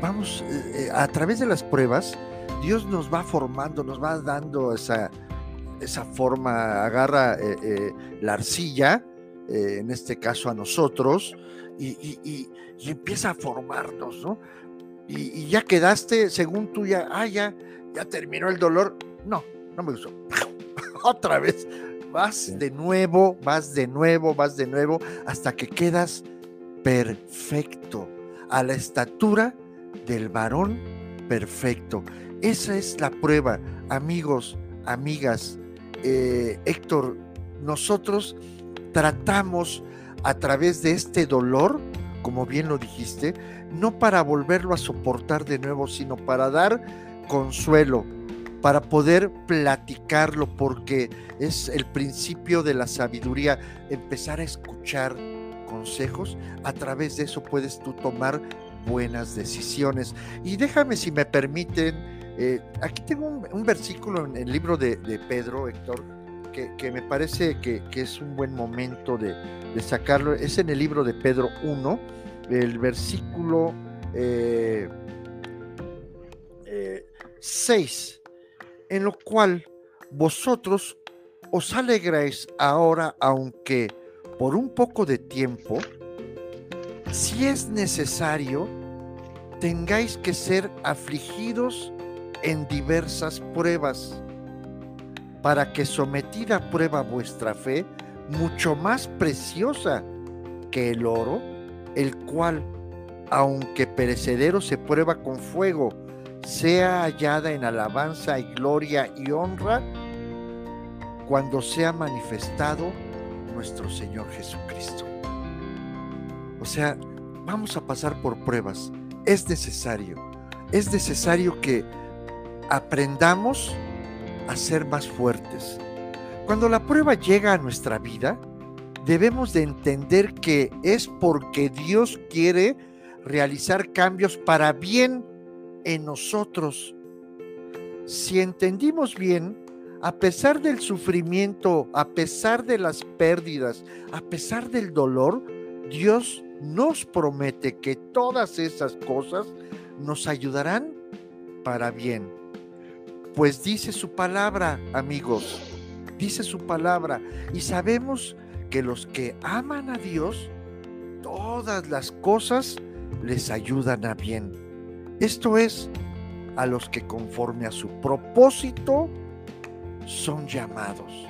vamos, a través de las pruebas, Dios nos va formando, nos va dando esa, esa forma, agarra la arcilla, en este caso a nosotros, y, empieza a formarnos, ¿no? Y, ya quedaste, según tú, ya, ah, ya, ya terminó el dolor. No, no me gustó. Otra vez, vas de nuevo, vas de nuevo, vas de nuevo, hasta que quedas perfecto, a la estatura del varón perfecto. Esa es la prueba, amigos, amigas. Eh, Héctor, nosotros tratamos a través de este dolor, como bien lo dijiste, no para volverlo a soportar de nuevo, sino para dar consuelo, para poder platicarlo, porque es el principio de la sabiduría, empezar a escuchar consejos, a través de eso puedes tú tomar buenas decisiones. Y déjame, si me permiten, eh, aquí tengo un, versículo en el libro de, Pedro, Héctor, que, me parece que, es un buen momento de, sacarlo. Es en el libro de Pedro 1, el versículo 6, eh, eh, en lo cual vosotros os alegráis ahora, aunque por un poco de tiempo, si es necesario, tengáis que ser afligidos en diversas pruebas para que sometida a prueba vuestra fe, mucho más preciosa que el oro, el cual, aunque perecedero se prueba con fuego, sea hallada en alabanza y gloria y honra cuando sea manifestado nuestro Señor Jesucristo. O sea, vamos a pasar por pruebas. Es necesario. Es necesario que aprendamos a ser más fuertes. Cuando la prueba llega a nuestra vida, debemos de entender que es porque Dios quiere realizar cambios para bien en nosotros. Si entendimos bien, a pesar del sufrimiento, a pesar de las pérdidas, a pesar del dolor, Dios nos promete que todas esas cosas nos ayudarán para bien. Pues dice su palabra, amigos, dice su palabra. Y sabemos que los que aman a Dios, todas las cosas les ayudan a bien. Esto es, a los que conforme a su propósito son llamados.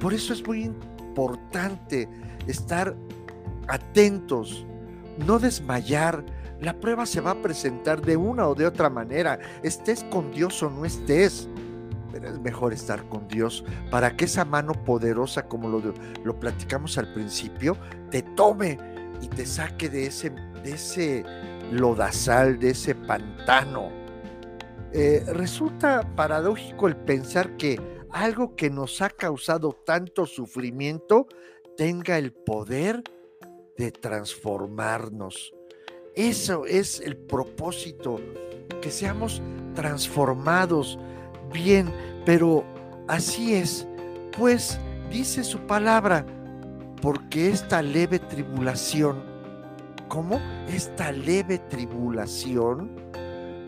Por eso es muy importante estar atentos, no desmayar, la prueba se va a presentar de una o de otra manera, estés con Dios o no estés. Pero es mejor estar con Dios para que esa mano poderosa, como lo, lo platicamos al principio, te tome y te saque de ese, de ese lodazal, de ese pantano. Eh, resulta paradójico el pensar que algo que nos ha causado tanto sufrimiento tenga el poder de transformarnos. Eso es el propósito, que seamos transformados bien, pero así es, pues dice su palabra, porque esta leve tribulación, ¿cómo? Esta leve tribulación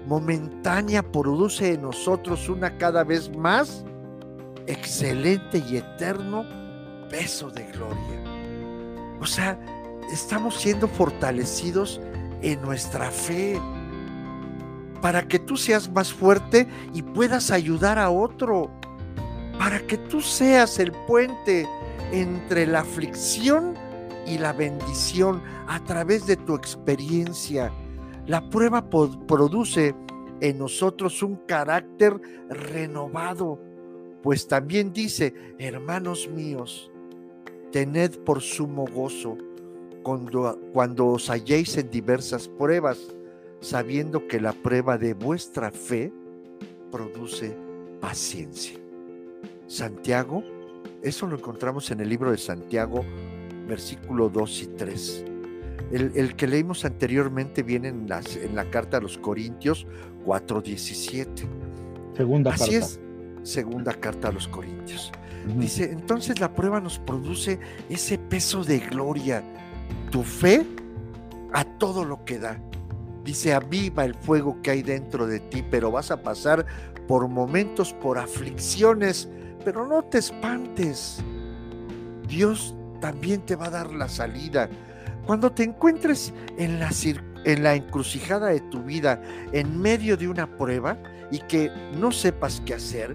momentánea produce en nosotros una cada vez más excelente y eterno peso de gloria. O sea, estamos siendo fortalecidos en nuestra fe, para que tú seas más fuerte y puedas ayudar a otro, para que tú seas el puente entre la aflicción y la bendición a través de tu experiencia. La prueba produce en nosotros un carácter renovado, pues también dice, hermanos míos, tened por sumo gozo cuando, os halléis en diversas pruebas, sabiendo que la prueba de vuestra fe produce paciencia. Santiago, eso lo encontramos en el libro de Santiago, versículo 2 y 3. El, que leímos anteriormente viene en, en, la carta a los Corintios 4:17. Segunda Así es, segunda carta a los Corintios. Dice, entonces la prueba nos produce ese peso de gloria, tu fe a todo lo que da. Dice, aviva el fuego que hay dentro de ti, pero vas a pasar por momentos, por aflicciones, pero no te espantes. Dios también te va a dar la salida. Cuando te encuentres en la, en la encrucijada de tu vida, en medio de una prueba y que no sepas qué hacer,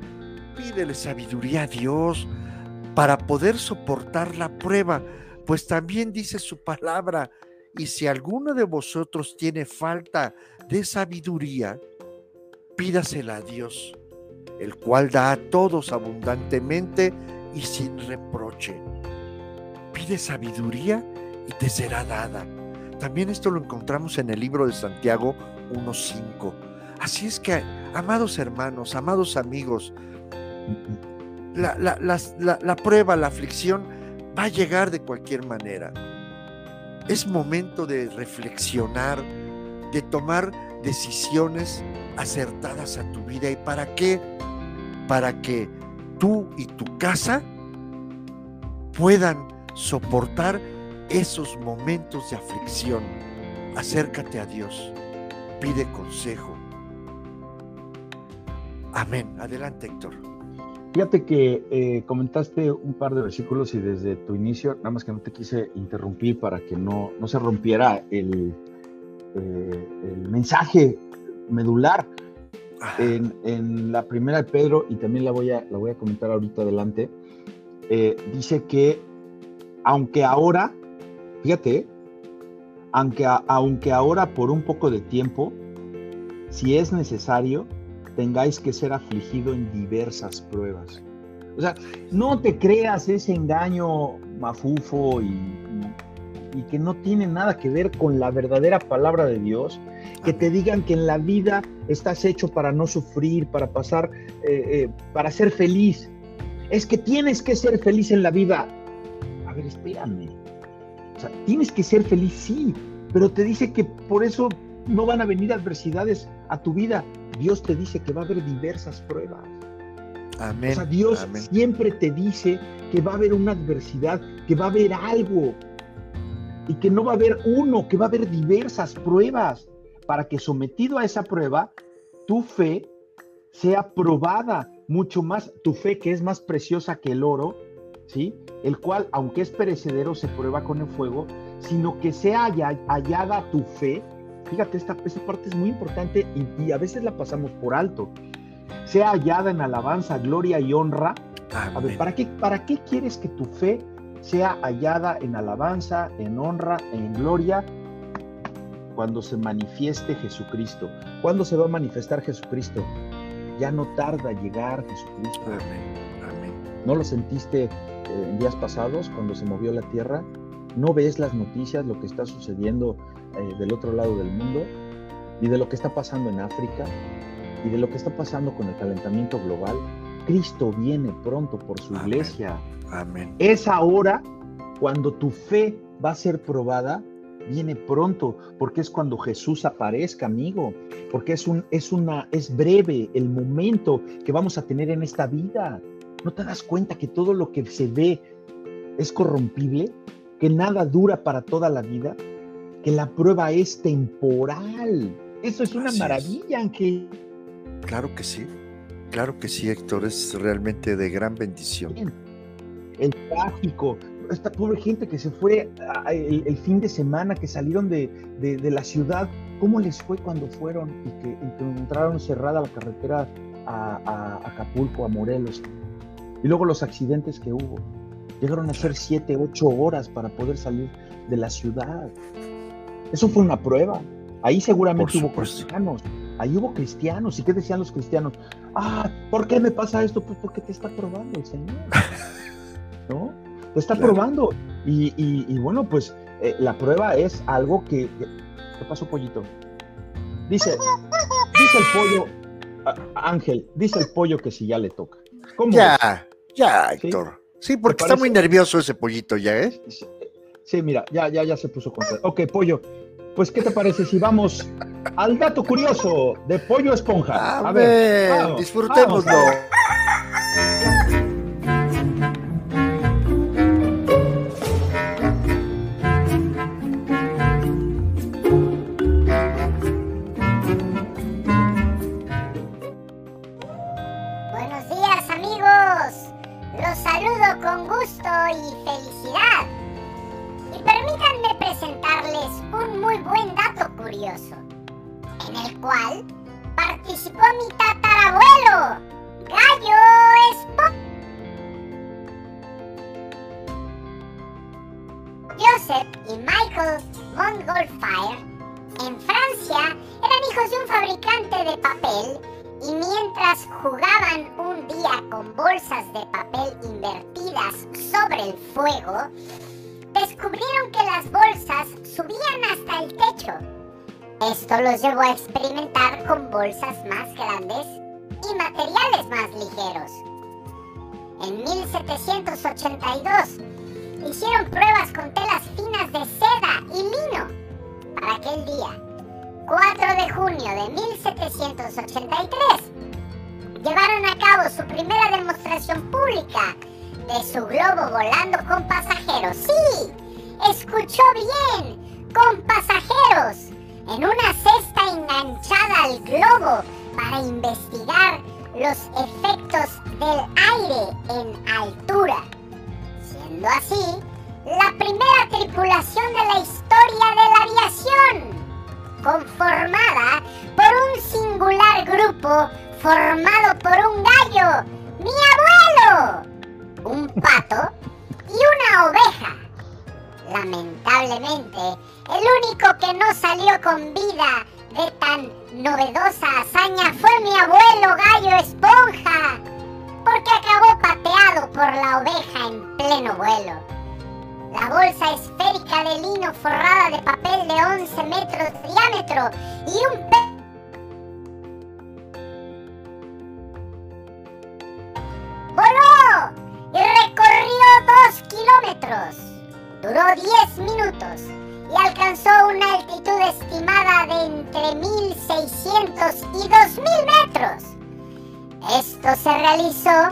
pídele sabiduría a Dios para poder soportar la prueba, pues también dice su palabra, y si alguno de vosotros tiene falta de sabiduría, pídasela a Dios, el cual da a todos abundantemente y sin reproche. Pide sabiduría y te será dada. También esto lo encontramos en el libro de Santiago 1.5. Así es que, amados hermanos, amados amigos, la, la, prueba, la aflicción va a llegar de cualquier manera. Es momento de reflexionar, de tomar decisiones acertadas a tu vida. ¿Y para qué? Para que tú y tu casa puedan soportar esos momentos de aflicción. Acércate a Dios, pide consejo. Amén. Adelante, Héctor. Fíjate que eh, comentaste un par de versículos y desde tu inicio, nada más que no te quise interrumpir para que no, no se rompiera el, eh, el mensaje medular. En, la primera de Pedro, y también la voy a, la voy a comentar ahorita adelante, eh, dice que aunque ahora, fíjate, aunque, aunque ahora por un poco de tiempo, si es necesario, tengáis que ser afligido en diversas pruebas. O sea, no te creas ese engaño mafufo y, y, que no tiene nada que ver con la verdadera palabra de Dios, que te digan que en la vida estás hecho para no sufrir, para pasar, eh, eh, para ser feliz. Es que tienes que ser feliz en la vida. Ver, espérame. O sea, tienes que ser feliz, sí, pero te dice que por eso no van a venir adversidades a tu vida. Dios te dice que va a haber diversas pruebas. Amén. O sea, Dios siempre te dice que va a haber una adversidad, que va a haber algo y que no va a haber uno, que va a haber diversas pruebas para que sometido a esa prueba, tu fe sea probada mucho más, tu fe que es más preciosa que el oro, ¿sí? El cual, aunque es perecedero, se prueba con el fuego, sino que sea hallada tu fe Fíjate, esta, parte es muy importante y, a veces la pasamos por alto. Sea hallada en alabanza, gloria y honra. A ver, ¿para qué, ¿para qué quieres que tu fe sea hallada en alabanza, en honra, en gloria? Cuando se manifieste Jesucristo. ¿Cuándo se va a manifestar Jesucristo? Ya no tarda llegar Jesucristo. Amén. ¿No lo sentiste en días pasados cuando se movió la tierra? ¿No ves las noticias, lo que está sucediendo eh, del otro lado del mundo y de lo que está pasando en África y de lo que está pasando con el calentamiento global. Cristo viene pronto por su iglesia. Amén. Es ahora cuando tu fe va a ser probada, viene pronto, porque es cuando Jesús aparezca, amigo, porque es un es una es breve el momento que vamos a tener en esta vida. ¿No te das cuenta que todo lo que se ve es corrompible? Que nada dura para toda la vida que la prueba es temporal. Eso es una maravilla, Ángel. Claro que sí, claro que sí, Héctor, es realmente de gran bendición. El tráfico, esta pobre gente que se fue el, fin de semana, que salieron de, la ciudad, ¿cómo les fue cuando fueron y que, encontraron cerrada la carretera a, a, Acapulco, a Morelos? Y luego los accidentes que hubo. Llegaron a ser siete, ocho horas para poder salir de la ciudad. Eso fue una prueba. Ahí seguramente hubo cristianos. Ahí hubo cristianos. ¿Y qué decían los cristianos? Ah, ¿por qué me pasa esto? Pues porque te está probando el Señor. ¿No? Te está probando. Y, bueno, pues eh, la prueba es algo que. ¿Qué pasó, pollito? Dice, dice el pollo, Ángel, dice el pollo que si ya le toca. ¿Cómo ya, ya, Héctor. Sí, porque está muy nervioso ese pollito ya, ¿eh? Sí, mira, ya, ya, ya se puso contento. Ok, pollo. Pues, ¿qué te parece si vamos al dato curioso de Pollo Esponja? A, ver, disfrutémoslo. y felicidad. Y permítanme presentarles un muy buen dato curioso, en el cual participó mi tatarabuelo, Gallo Spock. Joseph y Michael von Montgolfier en Francia eran hijos de un fabricante de papel y mientras jugaban día con bolsas de papel invertidas sobre el fuego, descubrieron que las bolsas subían hasta el techo. Esto los llevó a experimentar con bolsas más grandes y materiales más ligeros. En 1782 hicieron pruebas con telas finas de seda y lino para aquel día. 4 de junio de 1783 llevaron a cabo su primera demostración pública de su globo volando con pasajeros. Sí, escuchó bien, con pasajeros, en una cesta enganchada al globo para investigar los efectos del aire en altura. Siendo así, la primera tripulación de la historia de la aviación, conformada por un singular grupo formado por un gallo, mi abuelo, un pato y una oveja. Lamentablemente, el único que no salió con vida de tan novedosa hazaña fue mi abuelo gallo esponja, porque acabó pateado por la oveja en pleno vuelo. La bolsa esférica de lino forrada de papel de 11 metros de diámetro y un voló y recorrió dos kilómetros. Duró 10 minutos y alcanzó una altitud estimada de entre 1.600 y 2.000 metros. Esto se realizó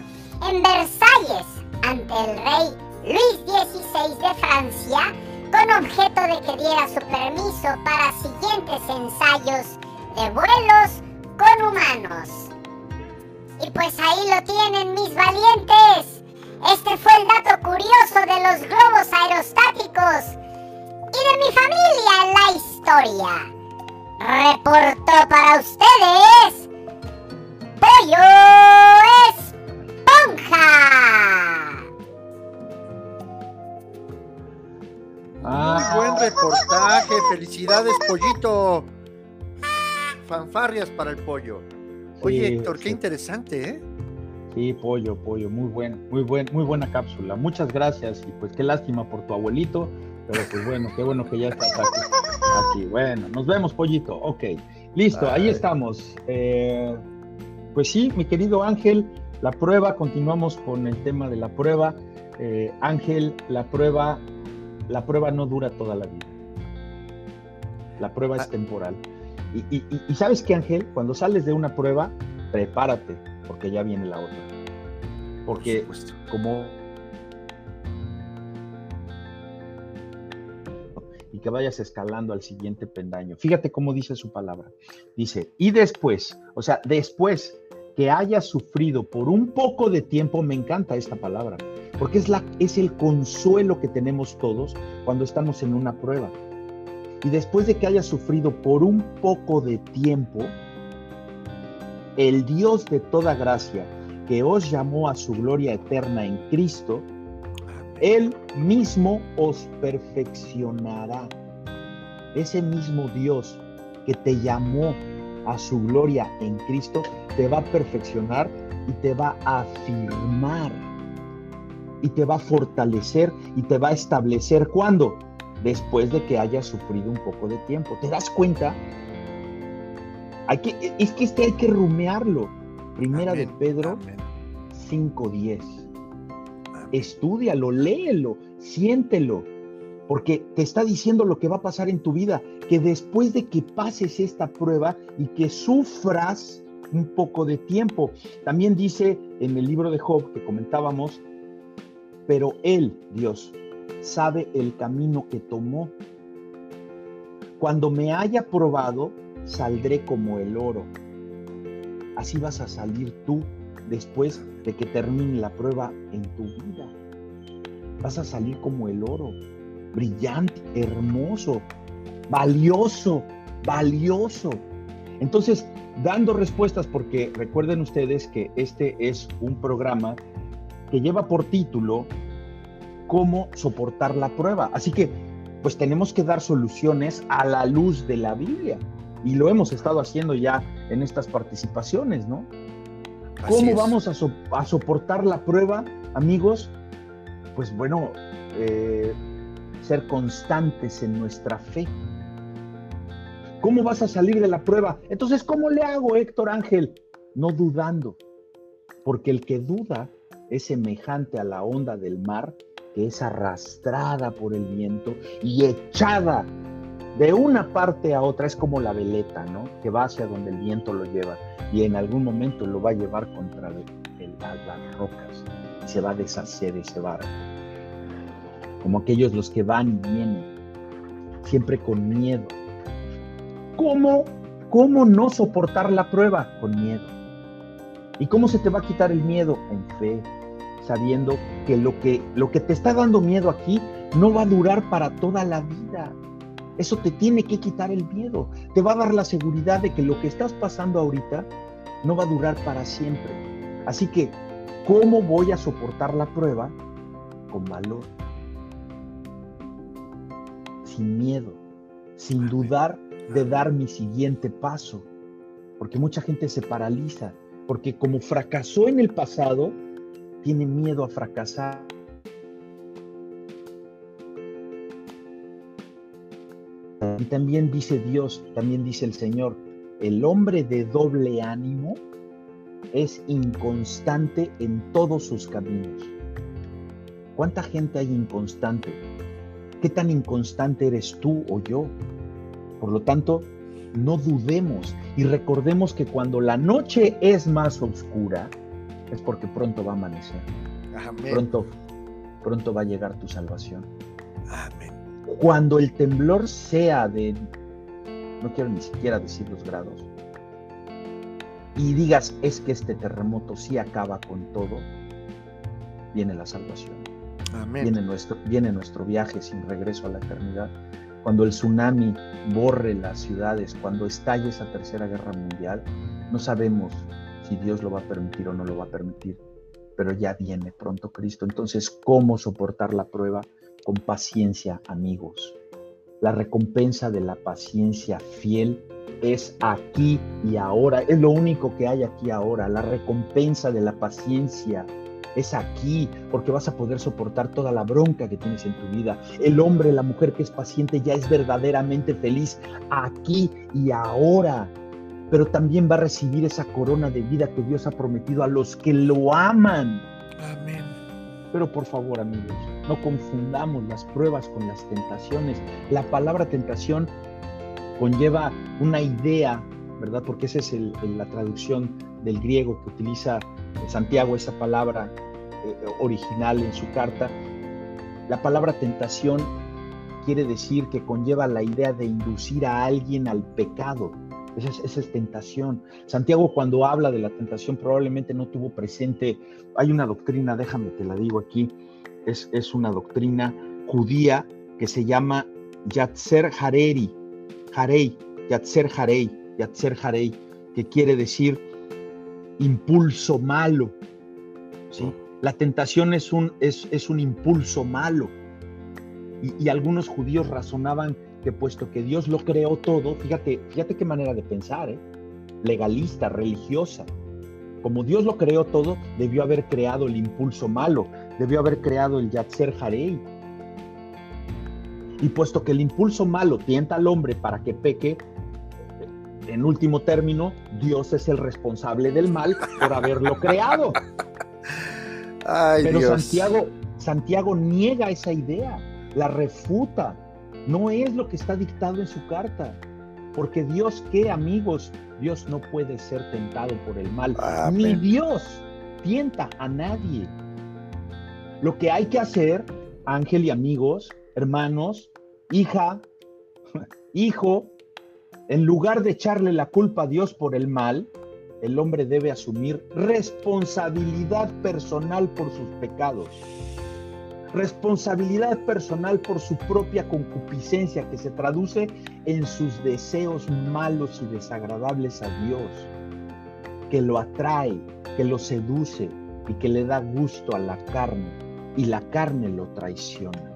en Versalles ante el rey Luis XVI de Francia con objeto de que diera su permiso para siguientes ensayos de vuelos con humanos. Y pues ahí lo tienen mis valientes. Este fue el dato curioso de los globos aerostáticos y de mi familia en la historia. Reportó para ustedes Pollo Esponja. Muy buen reportaje, felicidades pollito. Fanfarrias para el pollo. Oye, Héctor, qué interesante, ¿eh? Sí, pollo, pollo, muy buen, muy buen, muy buena cápsula. Muchas gracias y pues qué lástima por tu abuelito, pero pues bueno, qué bueno que ya estás aquí. Bueno, nos vemos, pollito. Ok, listo, ahí estamos. Eh, pues sí, mi querido Ángel, la prueba, continuamos con el tema de la prueba. Eh, Ángel, la prueba, la prueba no dura toda la vida. La prueba es Ah. temporal. Y, y- y- y sabes qué, Ángel, cuando sales de una prueba, prepárate, porque ya viene la otra. Porque Por como y que vayas escalando al siguiente pendaño. Fíjate cómo dice su palabra. Dice, y después, o sea, después que hayas sufrido por un poco de tiempo, me encanta esta palabra, porque es, la, es el consuelo que tenemos todos cuando estamos en una prueba. Y después de que hayas sufrido por un poco de tiempo, el Dios de toda gracia, que os llamó a su gloria eterna en Cristo, Él mismo os perfeccionará. Ese mismo Dios que te llamó a su gloria en Cristo, te va a perfeccionar y te va a afirmar. Y te va a fortalecer y te va a establecer. ¿Cuándo? Después de que hayas sufrido un poco de tiempo. ¿Te das cuenta? Hay que, es que este hay que rumearlo. Primera Amén, de Pedro amén, 5.10. amén. Estúdialo, léelo, siéntelo, porque te está diciendo lo que va a pasar en tu vida, que después de que pases esta prueba y que sufras un poco de tiempo, también dice en el libro de Job que comentábamos, pero Él, Dios, sabe el camino que tomó. Cuando me haya probado, saldré como el oro. Así vas a salir tú después de que termine la prueba en tu vida. Vas a salir como el oro, brillante, hermoso, valioso, valioso. Entonces, dando respuestas, porque recuerden ustedes que este es un programa que lleva por título cómo soportar la prueba. Así que, pues tenemos que dar soluciones a la luz de la Biblia. Y lo hemos estado haciendo ya en estas participaciones, ¿no? ¿Cómo vamos a, soportar la prueba, amigos? Pues bueno, eh, ser constantes en nuestra fe. ¿Cómo vas a salir de la prueba? Entonces, ¿cómo le hago, Héctor Ángel? No dudando, porque el que duda es semejante a la onda del mar que es arrastrada por el viento y echada de una parte a otra. Es como la veleta, ¿no? Que va hacia donde el viento lo lleva y en algún momento lo va a llevar contra las rocas y se va a deshacer ese barco. Como aquellos los que van y vienen, siempre con miedo. ¿Cómo, cómo no soportar la prueba? Con miedo. ¿Y cómo se te va a quitar el miedo? En fe, sabiendo que lo que, lo que te está dando miedo aquí no va a durar para toda la vida. Eso te tiene que quitar el miedo. Te va a dar la seguridad de que lo que estás pasando ahorita no va a durar para siempre. Así que, ¿cómo voy a soportar la prueba? Con valor. Sin miedo. Sin dudar de dar mi siguiente paso. Porque mucha gente se paraliza. Porque como fracasó en el pasado, tiene miedo a fracasar. Y también dice Dios, también dice el Señor, el hombre de doble ánimo es inconstante en todos sus caminos. ¿Cuánta gente hay inconstante? ¿Qué tan inconstante eres tú o yo? Por lo tanto, no dudemos y recordemos que cuando la noche es más oscura, es porque pronto va a amanecer. Pronto, pronto va a llegar tu salvación. Amén. Cuando el temblor sea de, no quiero ni siquiera decir los grados, y digas, es que este terremoto sí acaba con todo, viene la salvación. Amén. Viene nuestro, viene nuestro viaje sin regreso a la eternidad. Cuando el tsunami borre las ciudades, cuando estalle esa tercera guerra mundial, no sabemos si Dios lo va a permitir o no lo va a permitir, pero ya viene pronto Cristo. Entonces, ¿cómo soportar la prueba? Con paciencia, amigos. La recompensa de la paciencia fiel es aquí y ahora. Es lo único que hay aquí ahora. La recompensa de la paciencia es aquí, porque vas a poder soportar toda la bronca que tienes en tu vida. El hombre, la mujer que es paciente ya es verdaderamente feliz aquí y ahora pero también va a recibir esa corona de vida que Dios ha prometido a los que lo aman. Amén. Pero por favor, amigos, no confundamos las pruebas con las tentaciones. La palabra tentación conlleva una idea, ¿verdad? Porque esa es la traducción del griego que utiliza Santiago, esa palabra eh, original en su carta. La palabra tentación quiere decir que conlleva la idea de inducir a alguien al pecado esa es, tentación. Santiago cuando habla de la tentación probablemente no tuvo presente, hay una doctrina, déjame te la digo aquí, es, es una doctrina judía que se llama Yatzer Hareri, Harei, Yatzer Harei, Yatzer Harei, que quiere decir impulso malo. ¿sí? La tentación es un, es, es un impulso malo. Y, y, algunos judíos razonaban puesto que Dios lo creó todo, fíjate, fíjate qué manera de pensar, ¿eh? legalista, religiosa. Como Dios lo creó todo, debió haber creado el impulso malo, debió haber creado el Yatzer Harei. Y puesto que el impulso malo tienta al hombre para que peque, en último término, Dios es el responsable del mal por haberlo creado. Pero Santiago, Santiago niega esa idea, la refuta, no es lo que está dictado en su carta. Porque Dios, ¿qué amigos? Dios no puede ser tentado por el mal. Ni Dios tienta a nadie. Lo que hay que hacer, Ángel y amigos, hermanos, hija, hijo, en lugar de echarle la culpa a Dios por el mal, el hombre debe asumir responsabilidad personal por sus pecados. Responsabilidad personal por su propia concupiscencia que se traduce en sus deseos malos y desagradables a Dios, que lo atrae, que lo seduce y que le da gusto a la carne y la carne lo traiciona.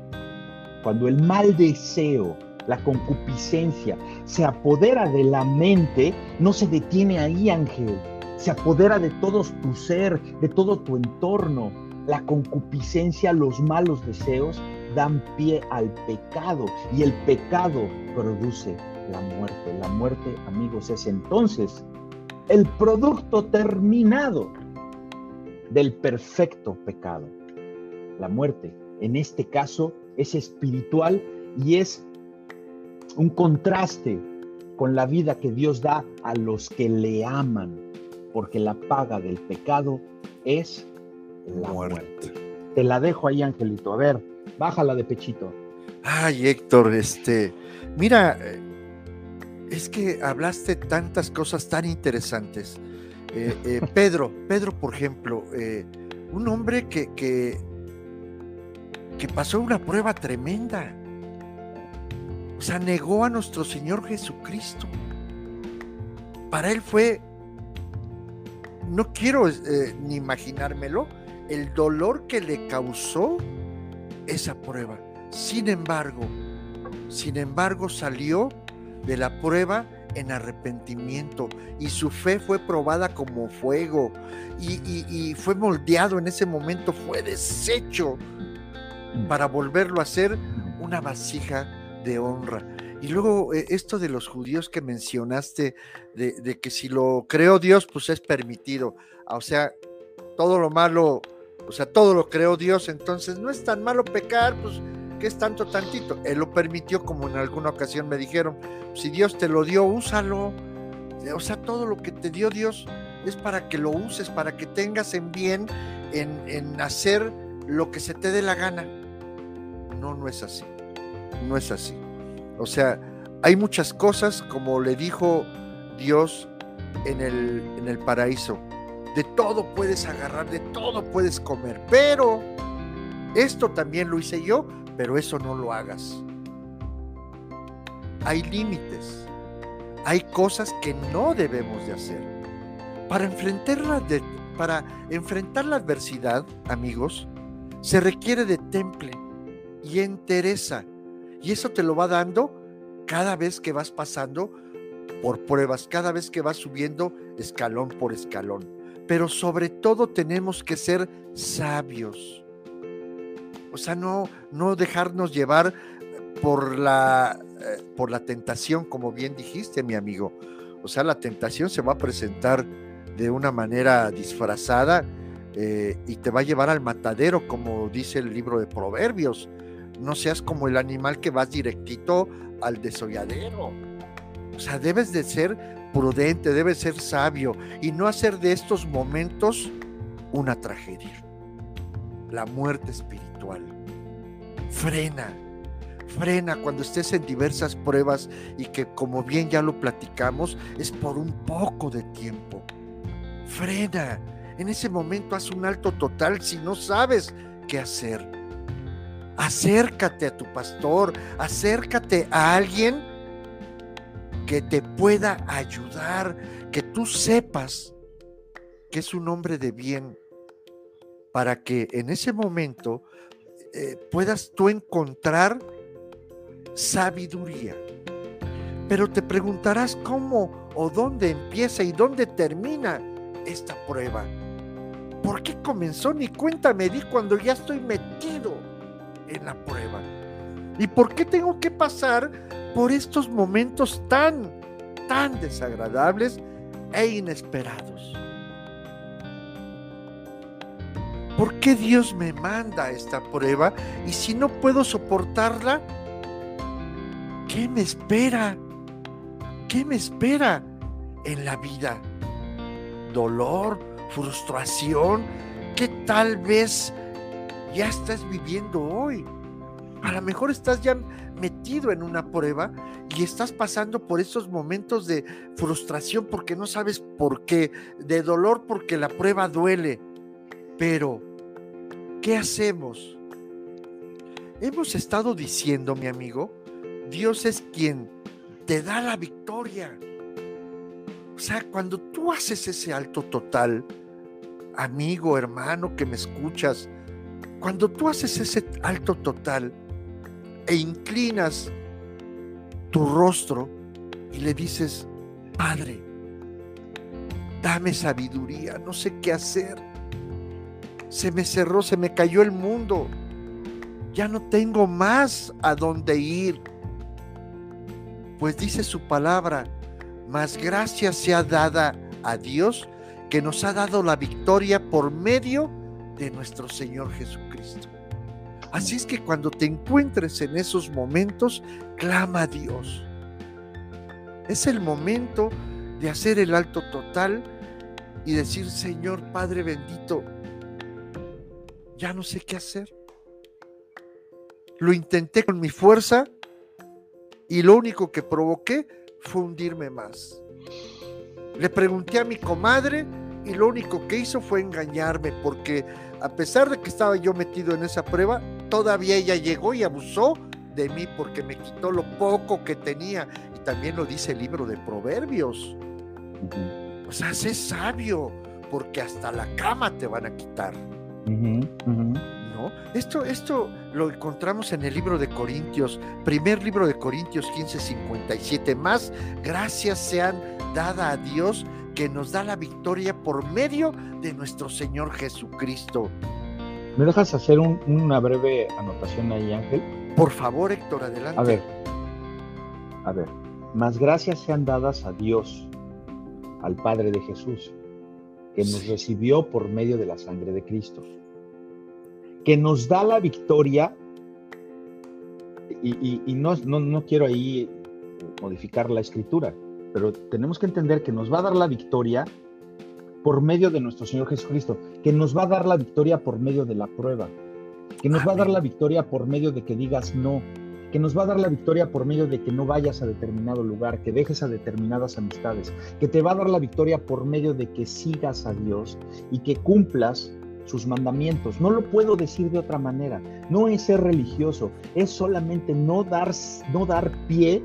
Cuando el mal deseo, la concupiscencia, se apodera de la mente, no se detiene ahí, ángel, se apodera de todo tu ser, de todo tu entorno, la concupiscencia, los malos deseos dan pie al pecado y el pecado produce la muerte. La muerte, amigos, es entonces el producto terminado del perfecto pecado. La muerte, en este caso, es espiritual y es un contraste con la vida que Dios da a los que le aman, porque la paga del pecado es la muerte. Te la dejo ahí, Angelito. A ver, bájala de pechito. Ay, Héctor, este, mira, eh, es que hablaste tantas cosas tan interesantes. Eh, eh, Pedro, Pedro, por ejemplo, un hombre que, que, que pasó una prueba tremenda. O sea, negó a nuestro Señor Jesucristo. Para él fue, no quiero ni imaginármelo, el dolor que le causó esa prueba. Sin embargo, sin embargo salió de la prueba en arrepentimiento y su fe fue probada como fuego y, fue moldeado en ese momento, fue deshecho para volverlo a ser una vasija de honra. Y luego eh, esto de los judíos que mencionaste, de, de, que si lo creó Dios, pues es permitido. O sea, todo lo malo o sea, todo lo creó Dios, entonces no es tan malo pecar, pues, ¿qué es tanto tantito? Él lo permitió, como en alguna ocasión me dijeron, si Dios te lo dio, úsalo. O sea, todo lo que te dio Dios es para que lo uses, para que tengas en bien en, en hacer lo que se te dé la gana. No, no es así. No es así. O sea, hay muchas cosas, como le dijo Dios en el, en el paraíso de todo puedes agarrar, de todo puedes comer, pero esto también lo hice yo, pero eso no lo hagas. Hay límites, hay cosas que no debemos de hacer. Para enfrentar la, para enfrentar la adversidad, amigos, se requiere de temple y entereza. Y eso te lo va dando cada vez que vas pasando por pruebas, cada vez que vas subiendo escalón por escalón pero sobre todo tenemos que ser sabios. O sea, no, no dejarnos llevar por la, eh, por la tentación, como bien dijiste, mi amigo. O sea, la tentación se va a presentar de una manera disfrazada eh, y te va a llevar al matadero, como dice el libro de Proverbios. No seas como el animal que vas directito al desolladero. O sea, debes de ser prudente, debe ser sabio y no hacer de estos momentos una tragedia. La muerte espiritual. Frena, frena cuando estés en diversas pruebas y que como bien ya lo platicamos, es por un poco de tiempo. Frena. En ese momento haz un alto total si no sabes qué hacer. Acércate a tu pastor, acércate a alguien que te pueda ayudar, que tú sepas que es un hombre de bien, para que en ese momento eh, puedas tú encontrar sabiduría. Pero te preguntarás cómo o dónde empieza y dónde termina esta prueba. ¿Por qué comenzó? Ni cuenta me di cuando ya estoy metido en la prueba. ¿Y por qué tengo que pasar por estos momentos tan, tan desagradables e inesperados. ¿Por qué Dios me manda esta prueba? Y si no puedo soportarla, ¿qué me espera? ¿Qué me espera en la vida? ¿Dolor? ¿Frustración? ¿Qué tal vez ya estás viviendo hoy? A lo mejor estás ya metido en una prueba y estás pasando por esos momentos de frustración porque no sabes por qué, de dolor porque la prueba duele. Pero, ¿qué hacemos hemos estado diciendo, mi amigo, Dios es quien te da la victoria. O sea, cuando tú haces ese alto total, amigo, hermano que me escuchas, cuando tú haces ese alto total e inclinas tu rostro y le dices, Padre, dame sabiduría, no sé qué hacer. Se me cerró, se me cayó el mundo. Ya no tengo más a dónde ir. Pues dice su palabra, más gracia sea dada a Dios que nos ha dado la victoria por medio de nuestro Señor Jesucristo. Así es que cuando te encuentres en esos momentos, clama a Dios. Es el momento de hacer el alto total y decir, Señor Padre bendito, ya no sé qué hacer. Lo intenté con mi fuerza y lo único que provoqué fue hundirme más. Le pregunté a mi comadre y lo único que hizo fue engañarme porque a pesar de que estaba yo metido en esa prueba, todavía ella llegó y abusó de mí porque me quitó lo poco que tenía. Y también lo dice el libro de Proverbios. O sea, sé sabio, porque hasta la cama te van a quitar. ¿No? Esto, esto lo encontramos en el libro de Corintios, primer libro de Corintios 15, 57. Más gracias sean dada a Dios que nos da la victoria por medio de nuestro Señor Jesucristo. ¿Me dejas hacer una breve anotación ahí, Ángel? Por favor, Héctor, adelante. A ver, a ver, más gracias sean dadas a Dios, al Padre de Jesús, que nos recibió por medio de la sangre de Cristo, que nos da la victoria, y, no, no quiero ahí modificar la escritura, pero tenemos que entender que nos va a dar la victoria por medio de nuestro Señor Jesucristo, que nos va a dar la victoria por medio de la prueba, que nos va a dar la victoria por medio de que digas no, que nos va a dar la victoria por medio de que no vayas a determinado lugar, que dejes a determinadas amistades, que te va a dar la victoria por medio de que sigas a Dios y que cumplas sus mandamientos. No lo puedo decir de otra manera. No es ser religioso, es solamente no dar, no dar pie,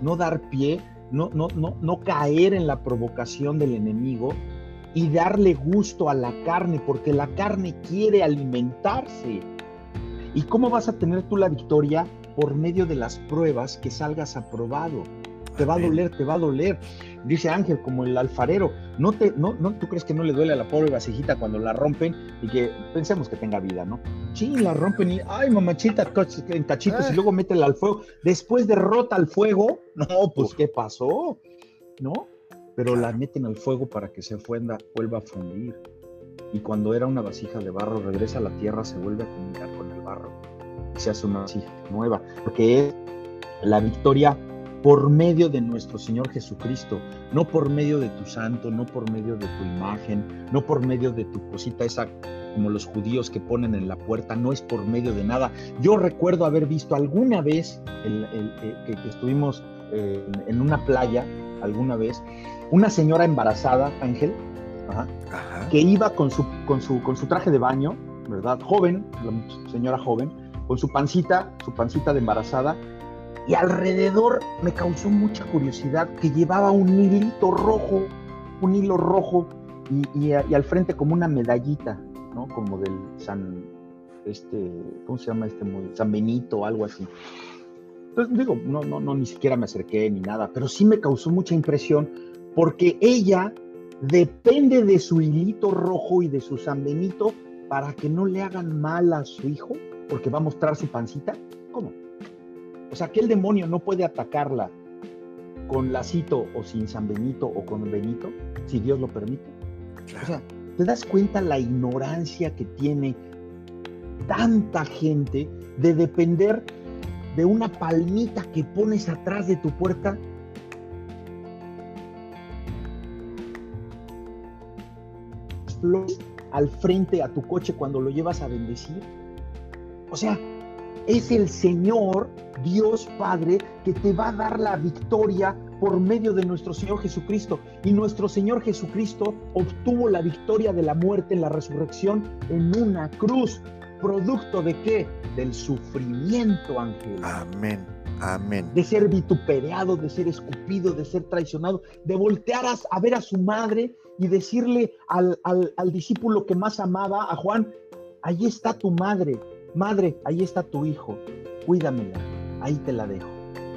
no dar pie, no, no, no, no caer en la provocación del enemigo y darle gusto a la carne, porque la carne quiere alimentarse. ¿Y cómo vas a tener tú la victoria? Por medio de las pruebas que salgas aprobado. Te va a doler, te va a doler. Dice Ángel, como el alfarero, no te, no, no, tú crees que no le duele a la pobre vasijita cuando la rompen y que pensemos que tenga vida, ¿no? Sí, la rompen y, ay, mamachita, en cachitos y luego métela al fuego. Después derrota al fuego, no, pues, ¿qué pasó? ¿No? Pero la meten al fuego para que se fuenda, vuelva a fundir. Y cuando era una vasija de barro, regresa a la tierra, se vuelve a comunicar con el barro. Y se hace una vasija nueva, porque es la victoria por medio de nuestro Señor Jesucristo, no por medio de tu santo, no por medio de tu imagen, no por medio de tu cosita esa como los judíos que ponen en la puerta, no es por medio de nada. Yo recuerdo haber visto alguna vez eh, que, estuvimos eh, en una playa, alguna vez, una señora embarazada, Ángel, que iba con su, con, su, con su traje de baño, ¿verdad? Joven, la señora joven, con su pancita, su pancita de embarazada, y alrededor me causó mucha curiosidad que llevaba un hilito rojo, un hilo rojo y, al frente como una medallita, ¿no? Como del San, este, ¿cómo se llama este? San Benito o algo así. Entonces digo, no, no, no, ni siquiera me acerqué ni nada, pero sí me causó mucha impresión porque ella depende de su hilito rojo y de su San Benito para que no le hagan mal a su hijo, porque va a mostrar su pancita. ¿Cómo? O sea, que el demonio no puede atacarla con lacito o sin San Benito o con Benito, si Dios lo permite. O sea, ¿te das cuenta la ignorancia que tiene tanta gente de depender de una palmita que pones atrás de tu puerta? Al frente a tu coche cuando lo llevas a bendecir. O sea, es el Señor, Dios Padre, que te va a dar la victoria por medio de nuestro Señor Jesucristo. Y nuestro Señor Jesucristo obtuvo la victoria de la muerte en la resurrección en una cruz. producto de qué? Del sufrimiento, Ángel. Amén. Amén. De ser vituperado, de ser escupido, de ser traicionado, de voltear a, ver a su madre y decirle al, al, discípulo que más amaba, a Juan, ahí está tu madre, madre, ahí está tu hijo, cuídamela, ahí te la dejo.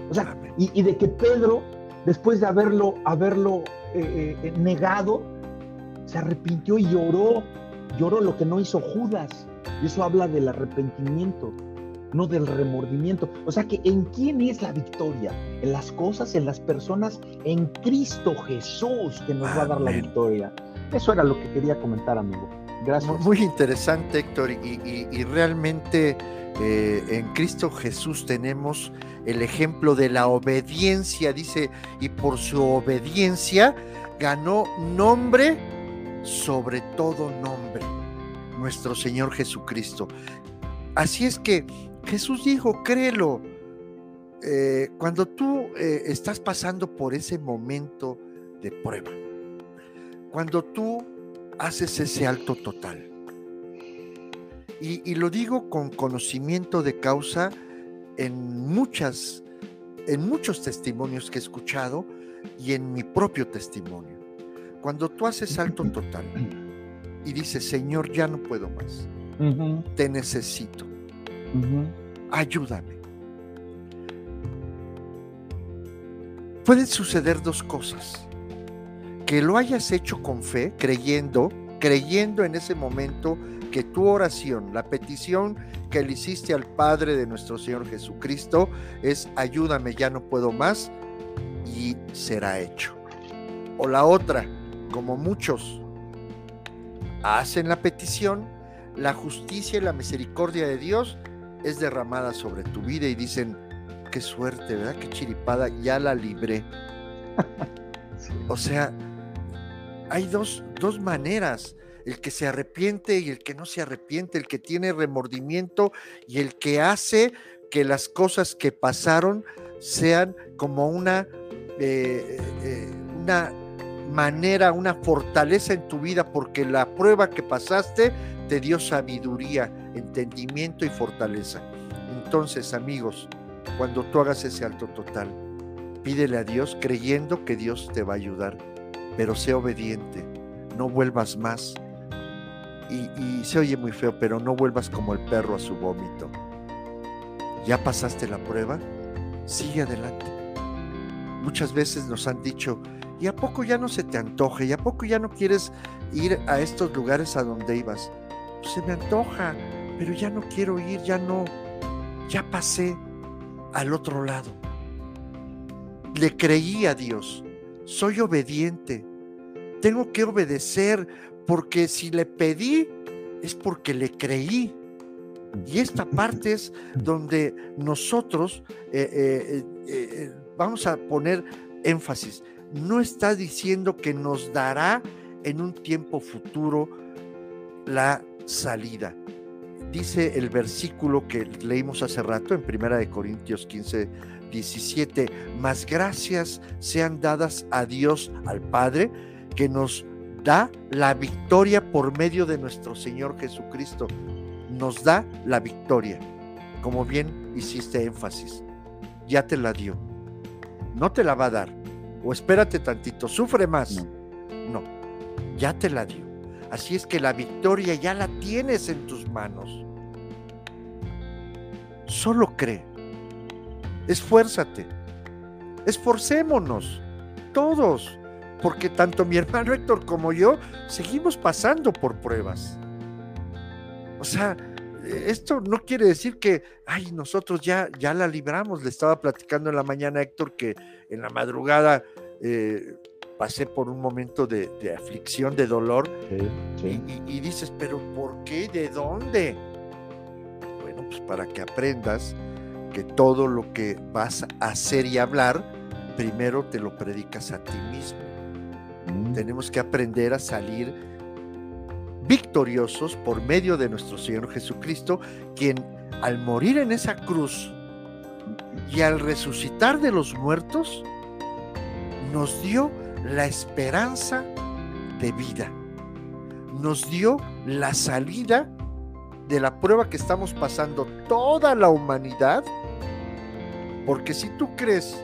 O sea, y, de que Pedro, después de haberlo, haberlo eh, eh, negado, se arrepintió y lloró, lloró lo que no hizo Judas. Y eso habla del arrepentimiento no del remordimiento. O sea que ¿en quién es la victoria? En las cosas, en las personas, en Cristo Jesús que nos va a dar la victoria. Eso era lo que quería comentar, amigo. Gracias. Muy interesante, Héctor, y, realmente eh, en Cristo Jesús tenemos el ejemplo de la obediencia, dice, y por su obediencia ganó nombre sobre todo nombre, nuestro Señor Jesucristo. Así es que Jesús dijo, créelo. Eh, cuando tú eh, estás pasando por ese momento de prueba, cuando tú haces ese alto total, y, lo digo con conocimiento de causa en muchas, en muchos testimonios que he escuchado y en mi propio testimonio. Cuando tú haces alto total y dices, Señor, ya no puedo más, te necesito Ayúdame. Pueden suceder dos cosas. Que lo hayas hecho con fe, creyendo, creyendo en ese momento que tu oración, la petición que le hiciste al Padre de nuestro Señor Jesucristo es ayúdame, ya no puedo más y será hecho. O la otra, como muchos hacen la petición, la justicia y la misericordia de Dios es derramada sobre tu vida y dicen, qué suerte, ¿verdad? Qué chiripada, ya la libré. O sea, hay dos, dos maneras, el que se arrepiente y el que no se arrepiente, el que tiene remordimiento y el que hace que las cosas que pasaron sean como una, eh, eh, una manera, una fortaleza en tu vida, porque la prueba que pasaste te dio sabiduría, entendimiento y fortaleza. Entonces, amigos, cuando tú hagas ese alto total, pídele a Dios creyendo que Dios te va a ayudar, pero sé obediente, no vuelvas más. Y, se oye muy feo, pero no vuelvas como el perro a su vómito. ¿Ya pasaste la prueba? Sigue adelante. Muchas veces nos han dicho, ¿y a poco ya no se te antoje? ¿Y a poco ya no quieres ir a estos lugares a donde ibas? Se me antoja, pero ya no quiero ir, ya no, ya pasé al otro lado. Le creí a Dios, soy obediente, tengo que obedecer porque si le pedí es porque le creí. Y esta parte es donde nosotros eh, eh, eh, vamos a poner énfasis. No está diciendo que nos dará en un tiempo futuro la salida. Dice el versículo que leímos hace rato en Primera de Corintios 15, 17, más gracias sean dadas a Dios, al Padre, que nos da la victoria por medio de nuestro Señor Jesucristo. Nos da la victoria, como bien hiciste énfasis. Ya te la dio. No te la va a dar. O espérate tantito, sufre más. no ya te la dio. Así es que la victoria ya la tienes en tus manos. Solo cree. Esfuérzate. Esforcémonos. Todos. Porque tanto mi hermano Héctor como yo seguimos pasando por pruebas. O sea, esto no quiere decir que, ay, nosotros ya, ya la libramos. Le estaba platicando en la mañana Héctor que en la madrugada eh, pasé por un momento de, aflicción, de dolor, Y, dices, pero ¿por qué? ¿De dónde? Bueno, pues para que aprendas que todo lo que vas a hacer y hablar, primero te lo predicas a ti mismo. Mm. Tenemos que aprender a salir victoriosos por medio de nuestro Señor Jesucristo, quien al morir en esa cruz y al resucitar de los muertos, nos dio la esperanza de vida. Nos dio la salida de la prueba que estamos pasando toda la humanidad, porque si tú crees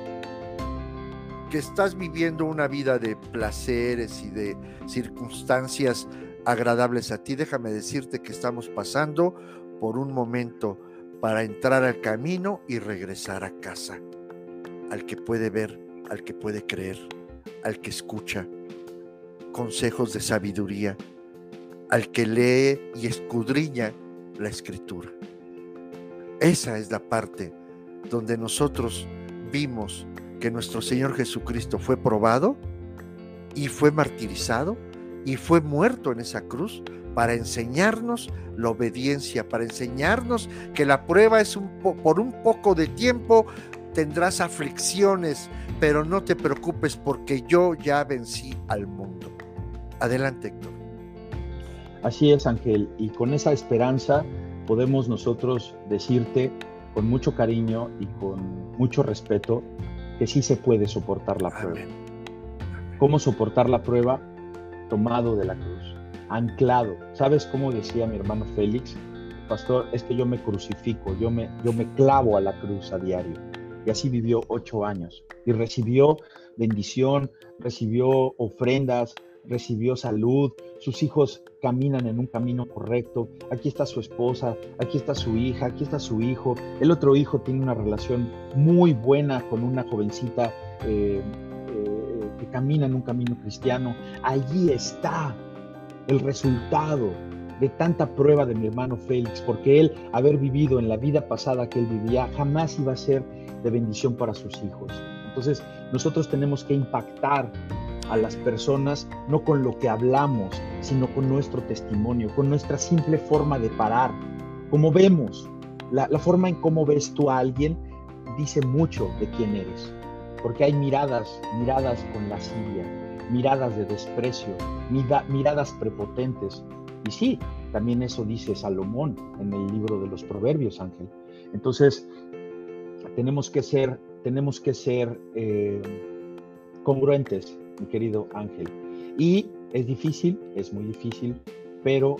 que estás viviendo una vida de placeres y de circunstancias agradables a ti, déjame decirte que estamos pasando por un momento para entrar al camino y regresar a casa, al que puede ver, al que puede creer, al que escucha consejos de sabiduría, al que lee y escudriña la escritura. Esa es la parte donde nosotros vimos que nuestro Señor Jesucristo fue probado y fue martirizado y fue muerto en esa cruz para enseñarnos la obediencia, para enseñarnos que la prueba es un por un poco de tiempo tendrás aflicciones, pero no te preocupes porque yo ya vencí al mundo. Adelante, Héctor. Así es, Ángel, y con esa esperanza podemos nosotros decirte con mucho cariño y con mucho respeto que sí se puede soportar la prueba. ¿Cómo soportar la prueba? Tomado de la cruz, anclado. ¿Sabes cómo decía mi hermano Félix? Pastor, es que yo me crucifico, yo me, yo me clavo a la cruz a diario. Y así vivió ocho años. Y recibió bendición, recibió ofrendas, recibió salud, sus hijos caminan en un camino correcto, aquí está su esposa, aquí está su hija, aquí está su hijo, el otro hijo tiene una relación muy buena con una jovencita eh, eh, que camina en un camino cristiano, allí está el resultado de tanta prueba de mi hermano Félix, porque él, haber vivido en la vida pasada que él vivía, jamás iba a ser de bendición para sus hijos. Entonces, nosotros tenemos que impactar a las personas no con lo que hablamos, sino con nuestro testimonio, con nuestra simple forma de parar. Como vemos, la, forma en cómo ves tú a alguien dice mucho de quién eres, porque hay miradas, miradas con lascivia, miradas de desprecio, miradas prepotentes. Y sí, también eso dice Salomón en el libro de los Proverbios, Ángel. Entonces, tenemos que ser, tenemos que ser eh, congruentes mi querido Ángel. Y es difícil, es muy difícil, pero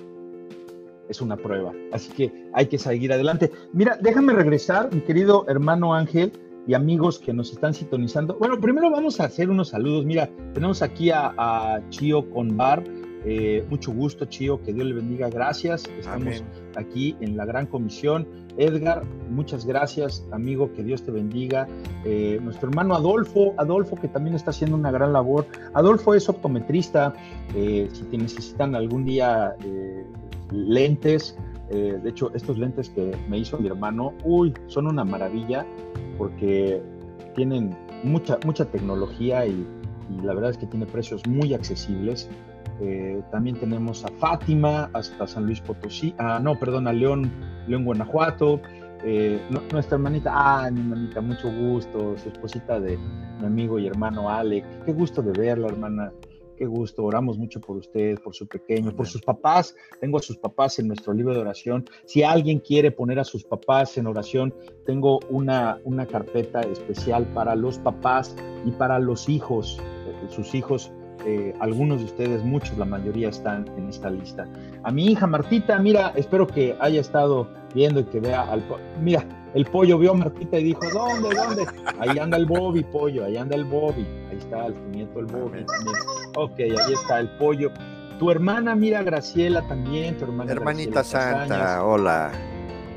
es una prueba. Así que hay que seguir adelante. Mira, déjame regresar, mi querido hermano Ángel y amigos que nos están sintonizando. Bueno, primero vamos a hacer unos saludos. Mira, tenemos aquí a, a Chio Conbar eh, mucho gusto, Chío, que Dios le bendiga. Gracias. Estamos aquí en la gran comisión. Edgar, muchas gracias, amigo, que Dios te bendiga. Eh, nuestro hermano Adolfo, Adolfo, que también está haciendo una gran labor. Adolfo es optometrista. Eh, si te necesitan algún día lentes, de hecho, estos lentes que me hizo mi hermano, uy, son una maravilla porque tienen mucha, mucha tecnología y, y la verdad es que tiene precios muy accesibles. Eh, también tenemos a Fátima, hasta San Luis Potosí, ah, no, perdón, a León, León Guanajuato. Eh, nuestra hermanita, ah, mi hermanita, mucho gusto, su esposita de mi amigo y hermano Alec, qué gusto de verla, hermana, qué gusto, oramos mucho por usted, por su pequeño, por sus papás, tengo a sus papás en nuestro libro de oración, si alguien quiere poner a sus papás en oración, tengo una, una carpeta especial para los papás y para los hijos, eh, sus hijos eh, algunos de ustedes, muchos, la mayoría están en esta lista. A mi hija Martita, mira, espero que haya estado viendo y que vea al... Mira, el pollo vio a Martita y dijo, ¿dónde, dónde? Ahí anda el Bobby, pollo, ahí anda el Bobby. Ahí está el nieto el Bobby también. Ok, ahí está el pollo. Tu hermana, mira, Graciela también, tu hermana. Hermanita Santa, hola.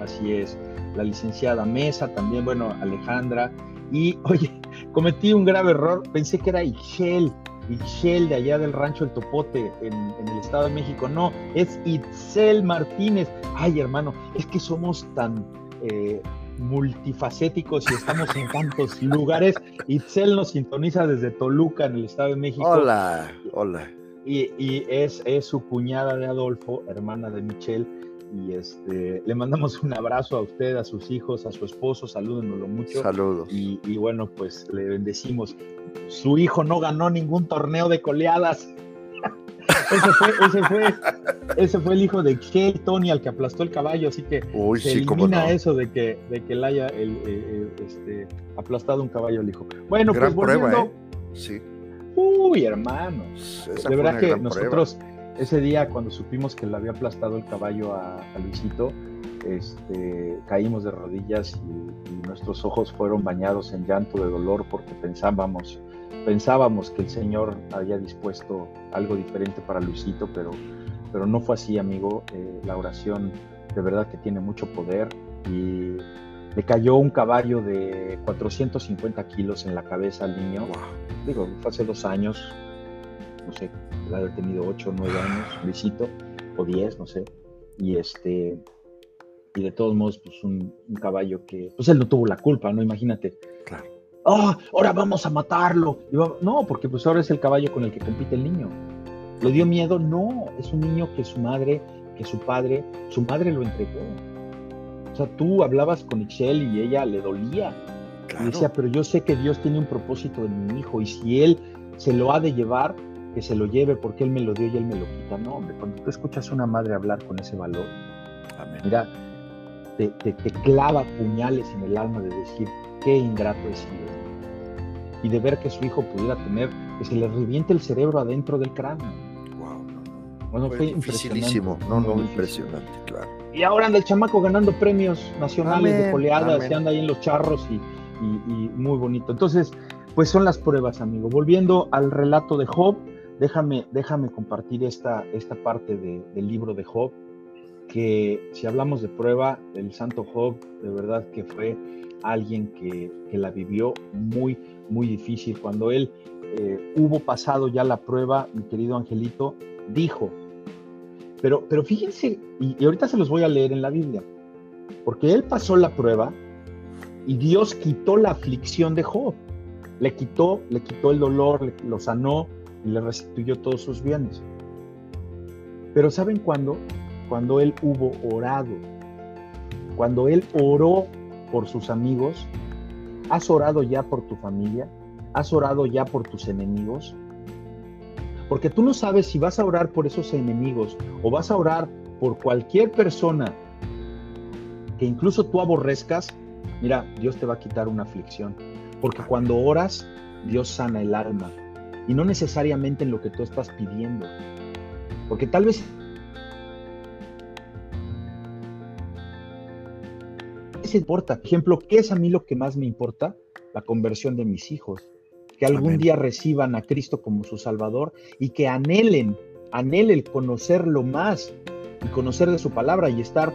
Así es. La licenciada Mesa también, bueno, Alejandra. Y, oye, cometí un grave error, pensé que era Ixchel Itzel de allá del rancho El Topote en, el Estado de México. No, es Itzel Martínez. Ay, hermano, es que somos tan eh, multifacéticos y estamos en tantos lugares. Itzel nos sintoniza desde Toluca, en el Estado de México. Hola, hola. Y, y es, es, su cuñada de Adolfo, hermana de Michelle. Y este, le mandamos un abrazo a usted, a sus hijos, a su esposo, salúdenoslo mucho. Saludos. Y, y bueno, pues le bendecimos su hijo no ganó ningún torneo de coleadas. ese, fue, ese, fue, ese fue el hijo de Kel Tony al que aplastó el caballo, así que se elimina eso de que, de que él haya el, este, aplastado un caballo el hijo. Bueno, pues volviendo, ¿eh? Sí. Uy, hermanos. de verdad que nosotros ese día cuando supimos que le había aplastado el caballo a, Luisito, este, caímos de rodillas y, y, nuestros ojos fueron bañados en llanto de dolor porque pensábamos, pensábamos que el Señor había dispuesto algo diferente para Luisito, pero, pero no fue así, amigo. Eh, la oración de verdad que tiene mucho poder y le cayó un caballo de 450 kilos en la cabeza al niño. Digo, fue hace dos años, no sé, debe haber tenido 8 o 9 años, Luisito, o 10, no sé. Y este, y de todos modos, pues un, caballo que, pues él no tuvo la culpa, ¿no? Imagínate. Claro. ¡Oh, ahora vamos a matarlo! no, porque pues ahora es el caballo con el que compite el niño. ¿Le dio miedo? No, es un niño que su madre, que su padre, su madre lo entregó. O sea, tú hablabas con Excel y ella le dolía. Y decía, pero yo sé que Dios tiene un propósito en mi hijo y si él se lo ha de llevar, que se lo lleve porque él me lo dio y él me lo quita. No, hombre, cuando tú escuchas a una madre hablar con ese valor, mira, te, clava puñales en el alma de decir, qué ingrato he sido. Y de ver que su hijo pudiera tener, que se le reviente el cerebro adentro del cráneo. Wow, Bueno, fue, impresionante. No, no, impresionante, claro. Y ahora anda el chamaco ganando premios nacionales de coleadas, y anda ahí en los charros y, muy bonito. Entonces, pues son las pruebas, amigo. Volviendo al relato de Job, déjame, déjame compartir esta, esta parte del libro de Job, que si hablamos de prueba, el santo Job, de verdad que fue alguien que, la vivió muy, muy difícil. Cuando él eh, hubo pasado ya la prueba, mi querido Angelito, dijo, pero, pero fíjense, y, y ahorita se los voy a leer en la Biblia, porque él pasó la prueba y Dios quitó la aflicción de Job. Le quitó, le quitó el dolor, lo sanó y le restituyó todos sus bienes. Pero ¿saben cuándo? Cuando él hubo orado. Cuando él oró por sus amigos. ¿Has orado ya por tu familia? ¿Has orado ya por tus enemigos? Porque tú no sabes si vas a orar por esos enemigos o vas a orar por cualquier persona que incluso tú aborrezcas. Mira, Dios te va a quitar una aflicción. Porque cuando oras, Dios sana el alma. Y no necesariamente en lo que tú estás pidiendo. Porque tal vez ¿Qué importa? Por ejemplo, ¿qué es a mí lo que más me importa? La conversión de mis hijos. Que algún día reciban a Cristo como su Salvador y que anhelen, anhelen conocerlo más y conocer de su palabra y estar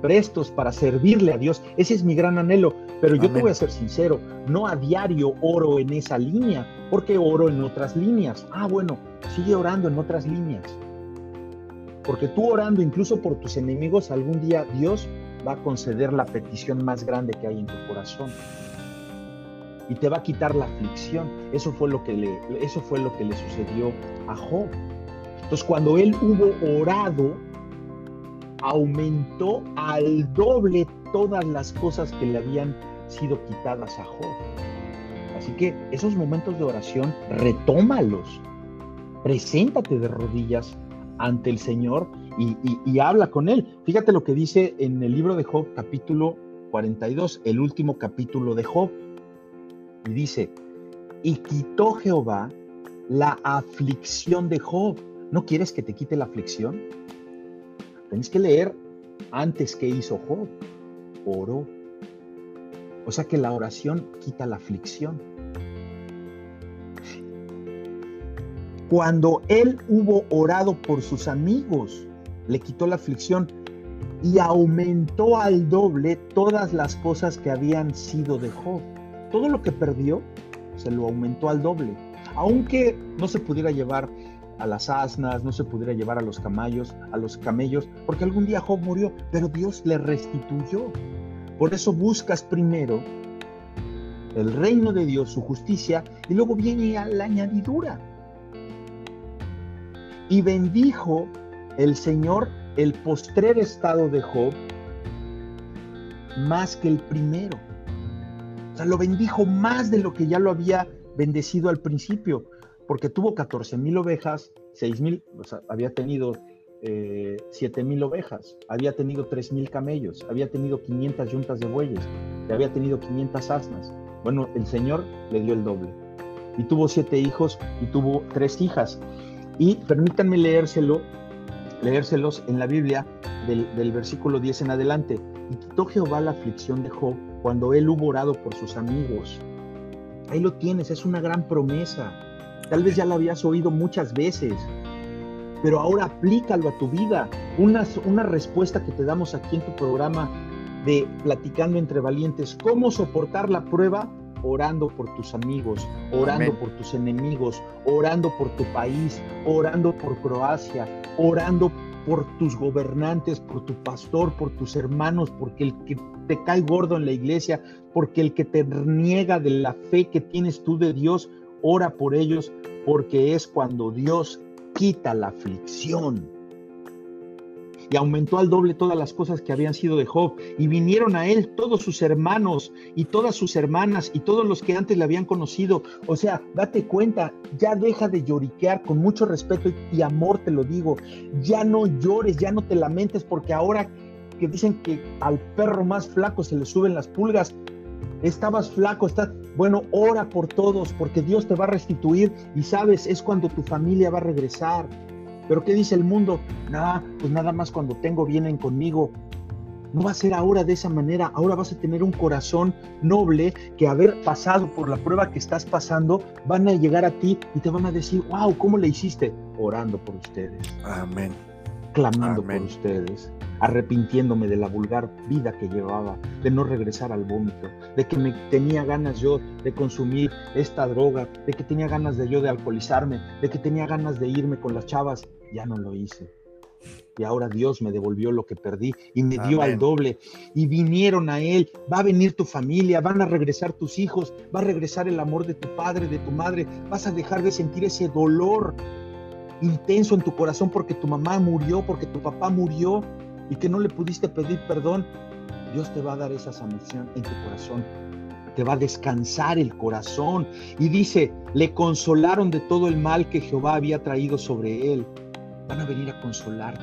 prestos para servirle a Dios. Ese es mi gran anhelo. Pero yo te voy a ser sincero, no a diario oro en esa línea, porque oro en otras líneas. Ah, bueno, sigue orando en otras líneas. Porque tú orando incluso por tus enemigos, algún día Dios va a conceder la petición más grande que hay en tu corazón. Y te va a quitar la aflicción. Eso fue lo que le, eso fue lo que le sucedió a Job. Entonces, cuando él hubo orado, aumentó al doble todas las cosas que le habían sido quitadas a Job. Así que esos momentos de oración, retómalos. Preséntate de rodillas ante el Señor y, habla con él. Fíjate lo que dice en el libro de Job, capítulo 42, el último capítulo de Job. Y dice, y quitó Jehová la aflicción de Job. ¿No quieres que te quite la aflicción? Tienes que leer antes que hizo Job. Oró. O sea que la oración quita la aflicción. Cuando él hubo orado por sus amigos, le quitó la aflicción y aumentó al doble todas las cosas que habían sido de Job. Todo lo que perdió se lo aumentó al doble. Aunque no se pudiera llevar a las asnas, no se pudiera llevar a los camellos, a los camellos, porque algún día Job murió, pero Dios le restituyó. Por eso buscas primero el reino de Dios, su justicia, y luego viene la añadidura y bendijo el Señor el postrer estado de Job más que el primero. O sea, lo bendijo más de lo que ya lo había bendecido al principio, porque tuvo 14 mil ovejas, 6 mil, o sea, había tenido eh, 7 mil ovejas, había tenido 3 mil camellos, había tenido 500 yuntas de bueyes, había tenido 500 asnas. Bueno, el Señor le dio el doble. Y tuvo siete hijos y tuvo tres hijas. Y permítanme leérselo, leérselos en la Biblia del, del versículo 10 en adelante. Y quitó Jehová la aflicción de Job cuando él hubo orado por sus amigos. Ahí lo tienes, es una gran promesa. Tal vez ya la habías oído muchas veces, pero ahora aplícalo a tu vida. Una, una respuesta que te damos aquí en tu programa de Platicando entre Valientes, cómo soportar la prueba orando por tus amigos, orando por tus enemigos, orando por tu país, orando por Croacia, orando por tus gobernantes, por tu pastor, por tus hermanos, porque el que te cae gordo en la iglesia, porque el que te niega de la fe que tienes tú de Dios, ora por ellos, porque es cuando Dios quita la aflicción y aumentó al doble todas las cosas que habían sido de Job. Y vinieron a él todos sus hermanos y todas sus hermanas y todos los que antes le habían conocido. O sea, date cuenta, ya deja de lloriquear con mucho respeto y amor, te lo digo. Ya no llores, ya no te lamentes, porque ahora que dicen que al perro más flaco se le suben las pulgas, estabas flaco, estás, bueno, ora por todos, porque Dios te va a restituir y sabes, es cuando tu familia va a regresar pero ¿qué dice el mundo? Nada, pues nada más cuando tengo vienen conmigo. No va a ser ahora de esa manera. Ahora vas a tener un corazón noble que haber pasado por la prueba que estás pasando, van a llegar a ti y te van a decir, wow, ¿cómo le hiciste? Orando por ustedes. Amén. Clamando por ustedes arrepintiéndome de la vulgar vida que llevaba, de no regresar al vómito, de que me tenía ganas yo de consumir esta droga, de que tenía ganas de yo de alcoholizarme, de que tenía ganas de irme con las chavas, ya no lo hice. Y ahora Dios me devolvió lo que perdí y me dio al doble. Y vinieron a Él. Va a venir tu familia, van a regresar tus hijos, va a regresar el amor de tu padre, de tu madre. Vas a dejar de sentir ese dolor intenso en tu corazón porque tu mamá murió, porque tu papá murió y que no le pudiste pedir perdón. Dios te va a dar esa sanación en tu corazón te va a descansar el corazón. Y dice, le consolaron de todo el mal que Jehová había traído sobre él van a venir a consolarte.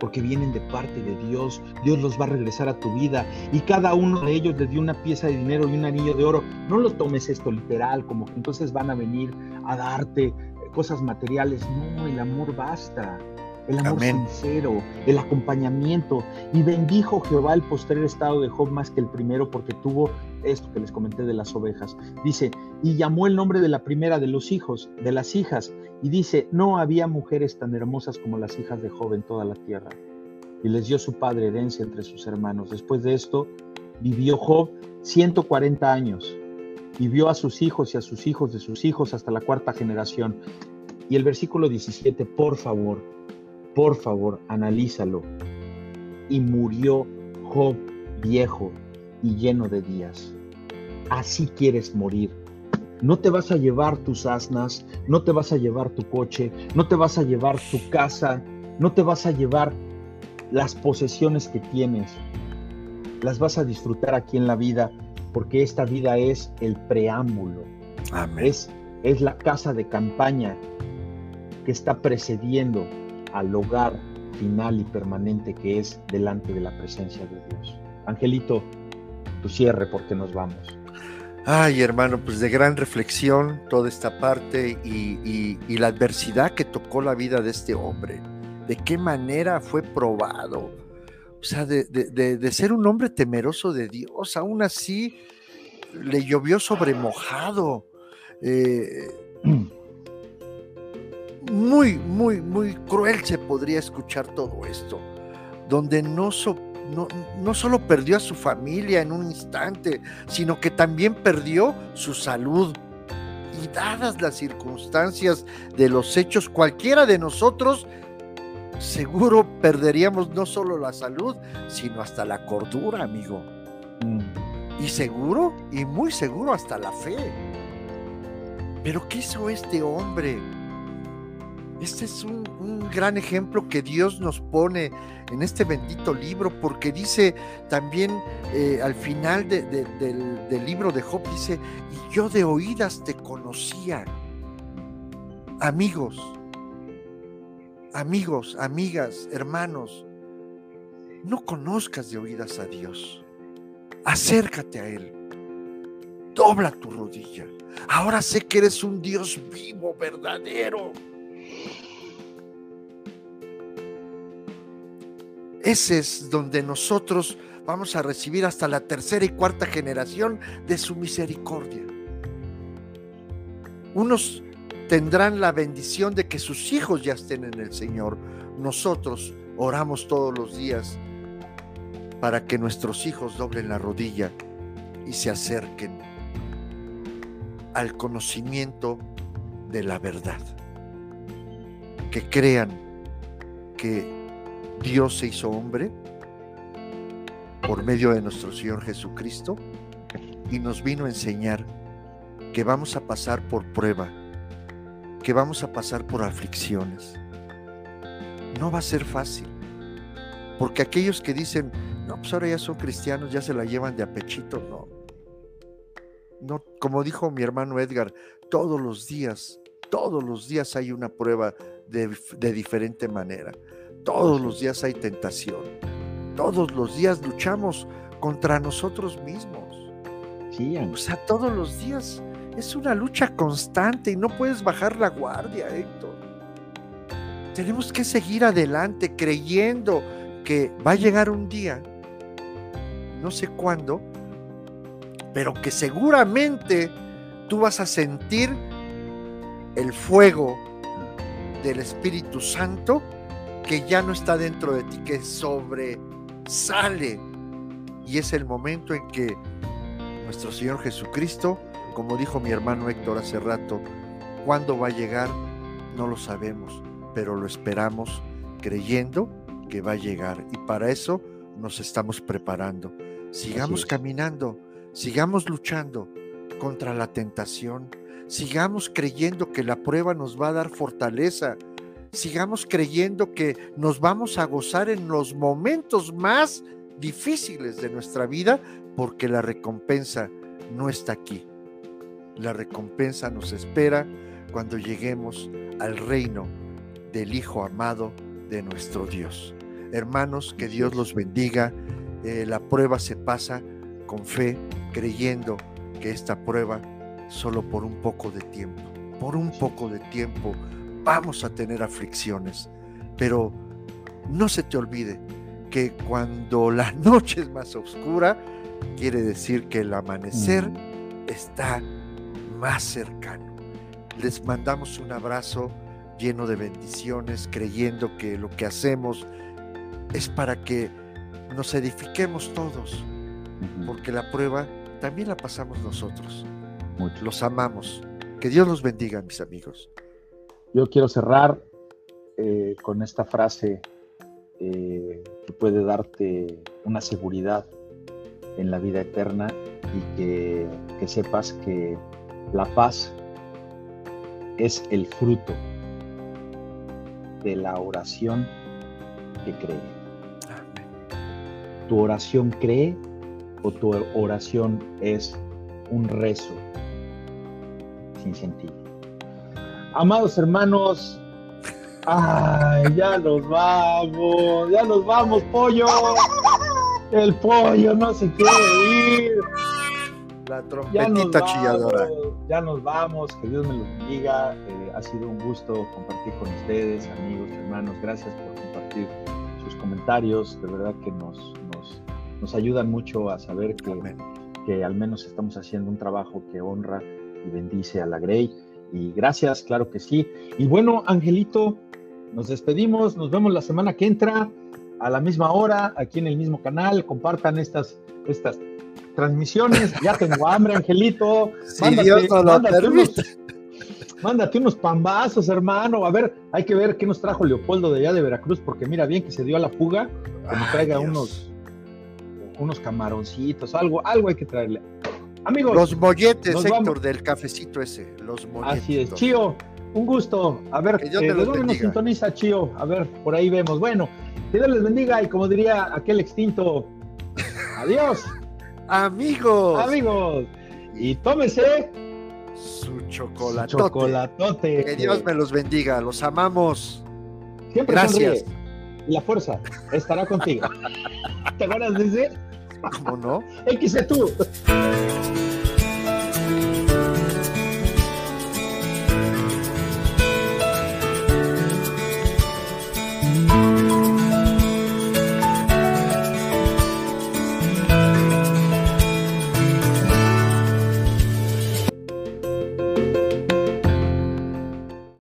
Porque vienen de parte de Dios. Dios los va a regresar a tu vida. Y cada uno de ellos le dio una pieza de dinero y un anillo de oro. No lo tomes esto literal, como que entonces van a venir a darte cosas materiales. No, el amor basta el amor sincero, el acompañamiento. Y bendijo Jehová el postrer estado de Job más que el primero porque tuvo esto que les comenté de las ovejas. Dice, y llamó el nombre de la primera de los hijos, de las hijas, y dice, no había mujeres tan hermosas como las hijas de Job en toda la tierra. Y les dio su padre herencia entre sus hermanos. Después de esto, vivió Job 140 años y vio a sus hijos y a sus hijos de sus hijos hasta la cuarta generación. Y el versículo 17, por favor, por favor, analízalo. Y murió Job viejo y lleno de días. Así quieres morir. No te vas a llevar tus asnas, no te vas a llevar tu coche, no te vas a llevar tu casa, no te vas a llevar las posesiones que tienes. Las vas a disfrutar aquí en la vida porque esta vida es el preámbulo. Es, es la casa de campaña que está precediendo al hogar final y permanente que es delante de la presencia de Dios. Angelito, tu cierre porque nos vamos. Ay, hermano, pues de gran reflexión toda esta parte y, la adversidad que tocó la vida de este hombre. De qué manera fue probado. O sea, de, ser un hombre temeroso de Dios, aún así le llovió sobre mojado. Eh, muy, muy, muy cruel se podría escuchar todo esto, donde no, no, solo perdió a su familia en un instante, sino que también perdió su salud. Y dadas las circunstancias de los hechos, cualquiera de nosotros seguro perderíamos no solo la salud, sino hasta la cordura, amigo. Mm. Y seguro, y muy seguro hasta la fe. Pero ¿qué hizo este hombre? Este es un, gran ejemplo que Dios nos pone en este bendito libro, porque dice también eh, al final del, libro de Job, dice, y yo de oídas te conocía. Amigos, amigos, amigas, hermanos, no conozcas de oídas a Dios. Acércate a Él. Dobla tu rodilla. Ahora sé que eres un Dios vivo, verdadero. Ese es donde nosotros vamos a recibir hasta la tercera y cuarta generación de su misericordia. Unos tendrán la bendición de que sus hijos ya estén en el Señor. Nosotros oramos todos los días para que nuestros hijos doblen la rodilla y se acerquen al conocimiento de la verdad. Que crean que Dios se hizo hombre por medio de nuestro Señor Jesucristo y nos vino a enseñar que vamos a pasar por prueba, que vamos a pasar por aflicciones. No va a ser fácil, porque aquellos que dicen, no, pues ahora ya son cristianos, ya se la llevan de apechito, no. No, como dijo mi hermano Edgar, todos los días, todos los días hay una prueba de, de diferente manera. Todos los días hay tentación. Todos los días luchamos contra nosotros mismos. Sí, o sea, todos los días es una lucha constante y no puedes bajar la guardia, Héctor. Tenemos que seguir adelante creyendo que va a llegar un día, no sé cuándo, pero que seguramente tú vas a sentir el fuego del Espíritu Santo que ya no está dentro de ti, que sobresale. Y es el momento en que nuestro Señor Jesucristo, como dijo mi hermano Héctor hace rato, cuándo va a llegar, no lo sabemos, pero lo esperamos creyendo que va a llegar. Y para eso nos estamos preparando. Sigamos caminando, sigamos luchando contra la tentación, sigamos creyendo que la prueba nos va a dar fortaleza sigamos creyendo que nos vamos a gozar en los momentos más difíciles de nuestra vida porque la recompensa no está aquí. La recompensa nos espera cuando lleguemos al reino del Hijo amado de nuestro Dios. Hermanos, que Dios los bendiga. Eh, la prueba se pasa con fe, creyendo que esta prueba solo por un poco de tiempo, por un poco de tiempo vamos a tener aflicciones, pero no se te olvide que cuando la noche es más oscura, quiere decir que el amanecer mm. está más cercano. Les mandamos un abrazo lleno de bendiciones, creyendo que lo que hacemos es para que nos edifiquemos todos, porque la prueba también la pasamos nosotros. Los amamos. Que Dios los bendiga, mis amigos. Yo quiero cerrar eh, con esta frase eh, que puede darte una seguridad en la vida eterna y que, que sepas que la paz es el fruto de la oración que cree. ¿Tu oración cree o tu oración es un rezo sin sentido? Amados hermanos, ay, ya nos vamos, ya nos vamos, pollo. El pollo no se quiere ir. La trompetita chilladora. Ya nos vamos, que Dios me los bendiga. Eh, ha sido un gusto compartir con ustedes, amigos, hermanos. Gracias por compartir sus comentarios. De verdad que nos, nos, ayudan mucho a saber que, que al menos estamos haciendo un trabajo que honra y bendice a la Grey. Y gracias, claro que sí. Y bueno, Angelito, nos despedimos, nos vemos la semana que entra a la misma hora, aquí en el mismo canal. Compartan estas, estas transmisiones. Ya tengo hambre, Angelito. mándate, unos, pambazos, hermano. A ver, hay que ver qué nos trajo Leopoldo de allá de Veracruz, porque mira bien que se dio a la fuga, que nos traiga unos, unos camaroncitos, algo, algo hay que traerle. Amigos, los molletes, Héctor, del cafecito ese. Los molletes. Así es, Chío, un gusto. A ver, que eh, nos sintoniza, Chío? A ver, por ahí vemos. Bueno, que Dios les bendiga y como diría aquel extinto, adiós. Amigos. Amigos. Y tómese su chocolatote. chocolatote. Que Dios me los bendiga. Los amamos. Siempre Gracias. La fuerza estará contigo. ¿Te acuerdas de ese? ¿Cómo no? X tú.